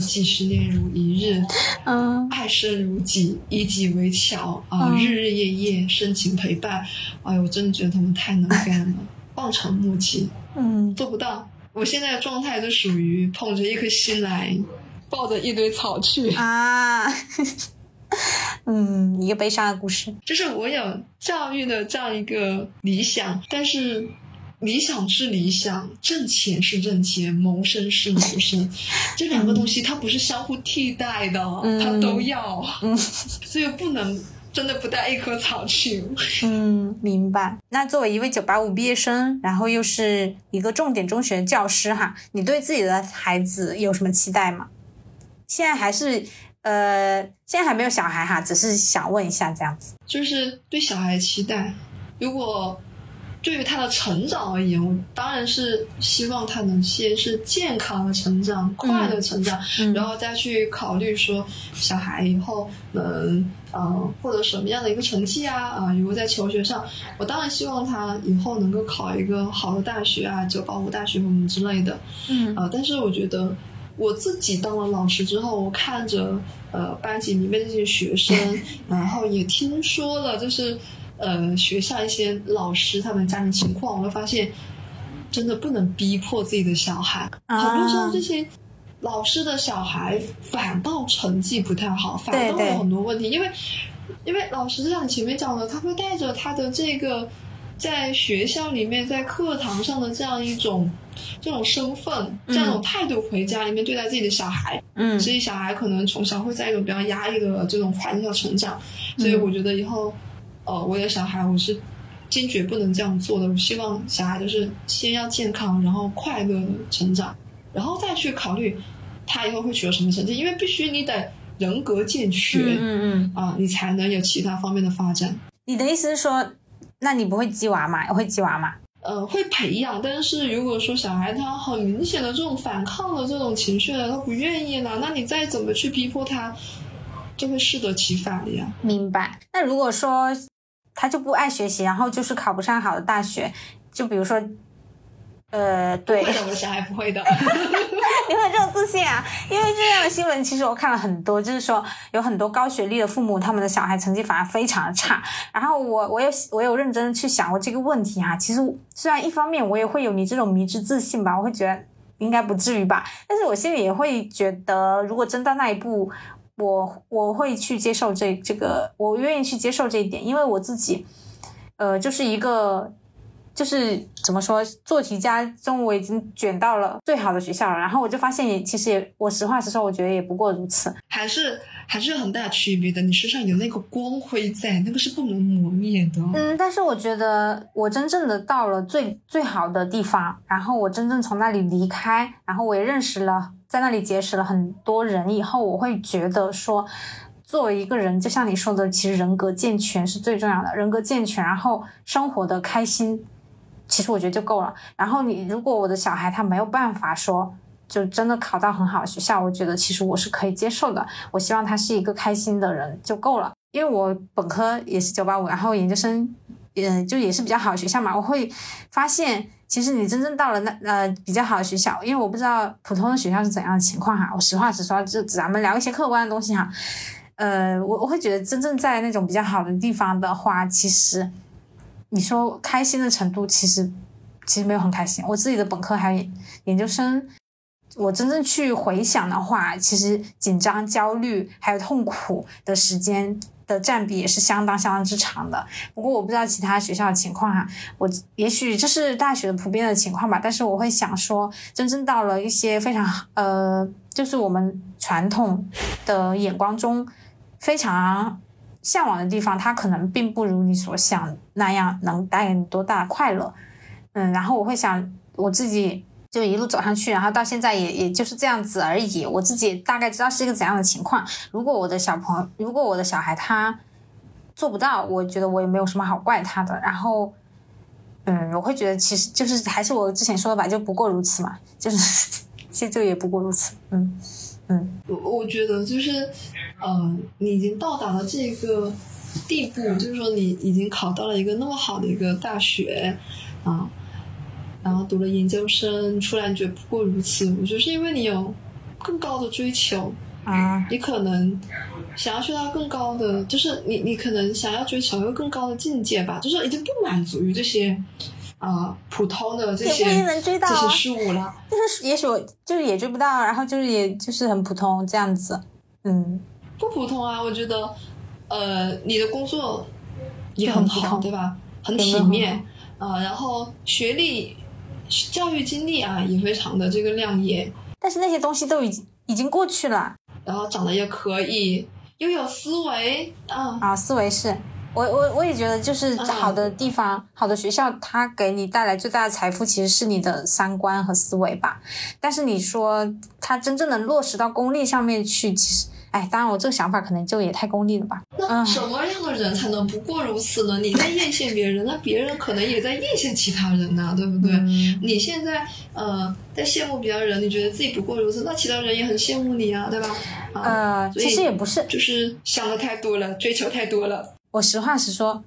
Speaker 1: 几十年如一日，[laughs]
Speaker 2: 嗯，
Speaker 1: 爱生如己，以己为桥啊，日日夜夜深情陪伴。哎呦，我真的觉得他们太能干了，望尘莫及。
Speaker 2: 嗯，
Speaker 1: 做不到。我现在的状态就属于捧着一颗心来，抱着一堆草去。
Speaker 2: 啊，[laughs] 嗯，一个悲伤的故事。
Speaker 1: 就是我有教育的这样一个理想，但是理想是理想，挣钱是挣钱，谋生是谋生，这两个东西它不是相互替代的，
Speaker 2: 嗯
Speaker 1: 它都要，
Speaker 2: 嗯 [laughs]
Speaker 1: 所以不能真的不带一棵草去。
Speaker 2: 嗯，明白。那作为一位九八五毕业生，然后又是一个重点中学教师哈，你对自己的孩子有什么期待吗？现在还是呃，现在还没有小孩哈，只是想问一下这样子。
Speaker 1: 就是对小孩期待。如果对于他的成长而言，我当然是希望他能先是健康的成长、快乐成长，
Speaker 2: 嗯
Speaker 1: 然后再去考虑说小孩以后能呃获得什么样的一个成绩啊啊、如果在求学上，我当然希望他以后能够考一个好的大学啊，九八五大学什么之类的。
Speaker 2: 嗯
Speaker 1: 啊、但是我觉得我自己当了老师之后，我看着呃班级里面这些学生，[laughs] 然后也听说了就是呃学校一些老师他们家庭情况，我会发现真的不能逼迫自己的小孩，
Speaker 2: 啊。
Speaker 1: 很多时候这些。老师的小孩反倒成绩不太好，反倒有很多问题，因为因为老师就像你前面讲的，他会带着他的这个在学校里面在课堂上的这样一种这种身份、这样一种态度回家里面对待自己的小孩，
Speaker 2: 嗯。
Speaker 1: 所以小孩可能从小会在一种比较压抑的这种环境下成长，所以我觉得以后，呃，我的小孩我是坚决不能这样做的。我希望小孩就是先要健康，然后快乐的成长，然后再去考虑他以后会取得什么成绩，因为必须你得人格健全。
Speaker 2: 嗯嗯嗯，
Speaker 1: 啊，你才能有其他方面的发展。
Speaker 2: 你的意思是说，那你不会鸡娃吗？会鸡娃吗？
Speaker 1: 呃，会培养，但是如果说小孩他很明显的这种反抗的这种情绪了，他不愿意了，那你再怎么去逼迫他，就会适得其反了呀。
Speaker 2: 明白。那如果说他就不爱学习，然后就是考不上好的大学，就比如说，呃，对，
Speaker 1: 不会的，我的小孩不会的。[laughs]
Speaker 2: 你会有这种自信啊？因为这样的新闻，其实我看了很多，就是说有很多高学历的父母，他们的小孩成绩反而非常的差。然后我我有我有认真的去想过这个问题哈、其实虽然一方面我也会有你这种迷之自信吧，我会觉得应该不至于吧，但是我心里也会觉得，如果真到那一步，我我会去接受这这个，我愿意去接受这一点，因为我自己，呃，就是一个。就是怎么说，做题家中我已经卷到了最好的学校了，然后我就发现也其实也，我实话实说，我觉得也不过如此。
Speaker 1: 还是还是有很大区别的。你身上有那个光辉在，那个是不能磨灭的。
Speaker 2: 嗯，但是我觉得我真正的到了最最好的地方，然后我真正从那里离开，然后我也认识了，在那里结识了很多人以后，我会觉得说，作为一个人，就像你说的，其实人格健全是最重要的，人格健全，然后生活的开心，其实我觉得就够了。然后你如果我的小孩他没有办法说。就真的考到很好的学校，我觉得其实我是可以接受的。我希望他是一个开心的人就够了。因为我本科也是九八五，然后研究生，呃，就也是比较好的学校嘛。我会发现，其实你真正到了那呃比较好的学校，因为我不知道普通的学校是怎样的情况哈。我实话实说，就咱们聊一些客观的东西哈。呃，我我会觉得真正在那种比较好的地方的话，其实你说开心的程度，其实其实没有很开心。我自己的本科还有研究生。我真正去回想的话，其实紧张、焦虑还有痛苦的时间的占比也是相当相当之长的。不过我不知道其他学校的情况哈，我也许这是大学的普遍的情况吧。但是我会想说，真正到了一些非常呃，就是我们传统的眼光中非常向往的地方，它可能并不如你所想那样能带给你多大的快乐。嗯，然后我会想我自己。就一路走上去，然后到现在也也就是这样子而已。我自己大概知道是一个怎样的情况。如果我的小朋友，如果我的小孩他做不到，我觉得我也没有什么好怪他的。然后，嗯，我会觉得其实就是还是我之前说的吧，就不过如此嘛，就是 [laughs] 其实就也不过如此。嗯嗯，
Speaker 1: 我我觉得就是，呃，你已经到达了这个地步，就是说你已经考到了一个那么好的一个大学啊，然后读了研究生出来，觉得不过如此。我觉得是因为你有更高的追求
Speaker 2: 啊，
Speaker 1: 你可能想要去到更高的，就是你你可能想要追求一个更高的境界吧，就是已经不满足于这些。啊，普通的这些
Speaker 2: 这
Speaker 1: 些事物了，
Speaker 2: 就是也许我就是也追不到，然后就是也就是很普通这样子，嗯，
Speaker 1: 不普通啊，我觉得，呃，你的工作也很好，对吧？很体面啊，然后学历、教育经历啊也非常的这个亮眼，
Speaker 2: 但是那些东西都已经已经过去了，
Speaker 1: 然后长得也可以，又有思维啊
Speaker 2: 啊，思维是。我我我也觉得，就是好的地方、好的学校，它给你带来最大的财富，其实是你的三观和思维吧。但是你说它真正能落实到功利上面去，其实，哎，当然我这个想法可能就也太功利了吧。
Speaker 1: 那什么样的人才能不过如此呢？你在艳羡别人，那别人可能也在艳羡其他人呐，对不对？你现在呃在羡慕别人，你觉得自己不过如此，那其他人也很羡慕你啊，对吧？
Speaker 2: 呃，其实也不是，
Speaker 1: 就是想的太多了，追求太多了。
Speaker 2: 我实话实说，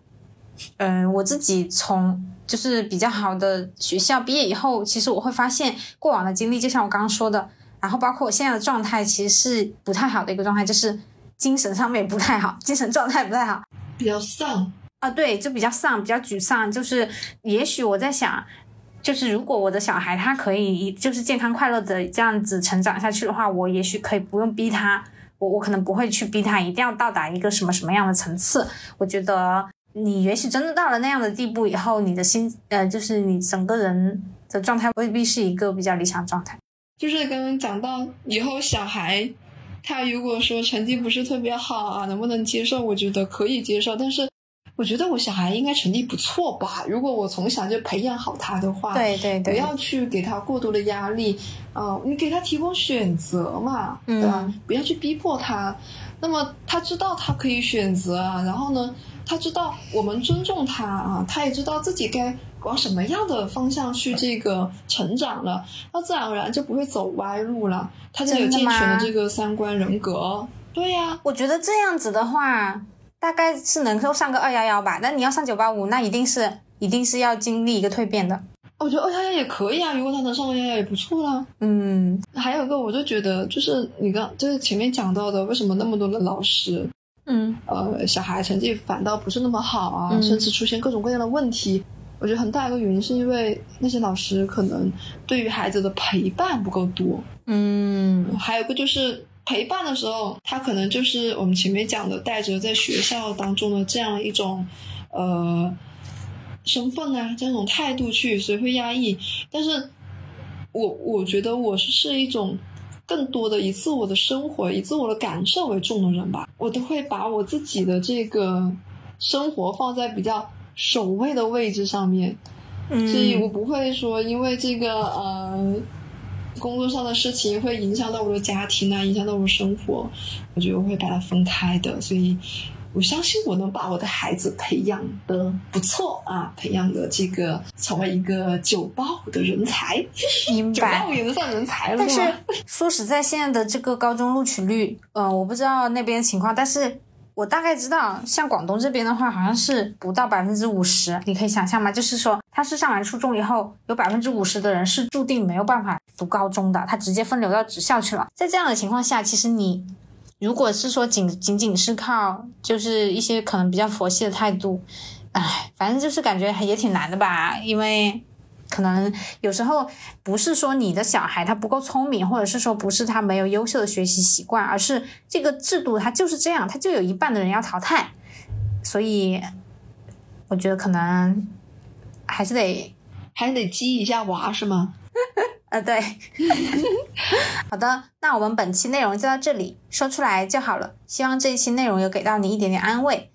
Speaker 2: 嗯，我自己从就是比较好的学校毕业以后，其实我会发现过往的经历，就像我刚刚说的，然后包括我现在的状态，其实是不太好的一个状态，就是精神上面不太好，精神状态不太好，
Speaker 1: 比较丧
Speaker 2: 啊，对，就比较丧，比较沮丧。就是也许我在想，就是如果我的小孩他可以就是健康快乐的这样子成长下去的话，我也许可以不用逼他。我我可能不会去逼他一定要到达一个什么什么样的层次。我觉得你也许真的到了那样的地步以后，你的心呃，就是你整个人的状态未必是一个比较理想状态。
Speaker 1: 就是刚刚讲到以后小孩，他如果说成绩不是特别好啊，能不能接受？我觉得可以接受，但是。我觉得我小孩应该成绩不错吧？如果我从小就培养好他的话，
Speaker 2: 对对对，
Speaker 1: 不要去给他过多的压力啊！你给他提供选择嘛，对吧？不要去逼迫他。那么他知道他可以选择啊，然后呢，他知道我们尊重他啊，他也知道自己该往什么样的方向去这个成长了，那自然而然就不会走歪路了。他就有健全的这个三观人格。对呀，
Speaker 2: 我觉得这样子的话。大概是能够上个二幺幺吧，那你要上九八五，那一定是一定是要经历一个蜕变的。
Speaker 1: 我觉得二幺幺也可以啊，如果他能上二幺幺也不错
Speaker 2: 啦。嗯，
Speaker 1: 还有一个，我就觉得就是你刚就是前面讲到的，为什么那么多的老师，
Speaker 2: 嗯，
Speaker 1: 呃，小孩成绩反倒不是那么好啊，甚至出现各种各样的问题。我觉得很大一个原因是因为那些老师可能对于孩子的陪伴不够多。
Speaker 2: 嗯，
Speaker 1: 还有个就是。陪伴的时候，他可能就是我们前面讲的，带着在学校当中的这样一种，呃，身份啊，这种态度去，所以会压抑。但是，我我觉得我是是一种更多的以自我的生活、以自我的感受为重的人吧。我都会把我自己的这个生活放在比较首位的位置上面，所以我不会说因为这个呃。工作上的事情会影响到我的家庭啊，影响到我生活，我觉得我会把它分开的，所以我相信我能把我的孩子培养的不错啊，培养的这个成为一个九八五的人才，九八五也能算人才了。
Speaker 2: 但是说实在，现在的这个高中录取率，嗯，我不知道那边情况，但是。我大概知道，像广东这边的话，好像是不到百分之五十。你可以想象吗？就是说，他是上完初中以后，有百分之五十的人是注定没有办法读高中的，他直接分流到职校去了。在这样的情况下，其实你如果是说仅仅仅是靠就是一些可能比较佛系的态度，唉，反正就是感觉也挺难的吧，因为。可能有时候不是说你的小孩他不够聪明，或者是说不是他没有优秀的学习习惯，而是这个制度它就是这样，它就有一半的人要淘汰，所以我觉得可能还是得 [laughs]
Speaker 1: 还是得激一下娃是吗？
Speaker 2: 呃，对。[laughs] 好的，那我们本期内容就到这里，说出来就好了。希望这一期内容有给到你一点点安慰。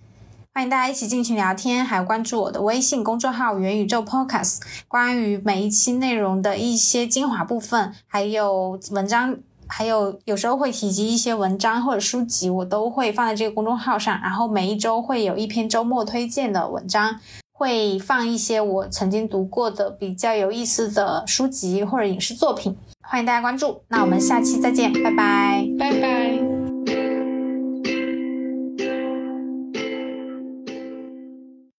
Speaker 2: 欢迎大家一起进群聊天，还有关注我的微信公众号“元宇宙 Podcast”。关于每一期内容的一些精华部分，还有文章，还有有时候会提及一些文章或者书籍，我都会放在这个公众号上。然后每一周会有一篇周末推荐的文章。会放一些我曾经读过的比较有意思的书籍或者影视作品，欢迎大家关注。那我们下期再见，拜拜，
Speaker 1: 拜拜。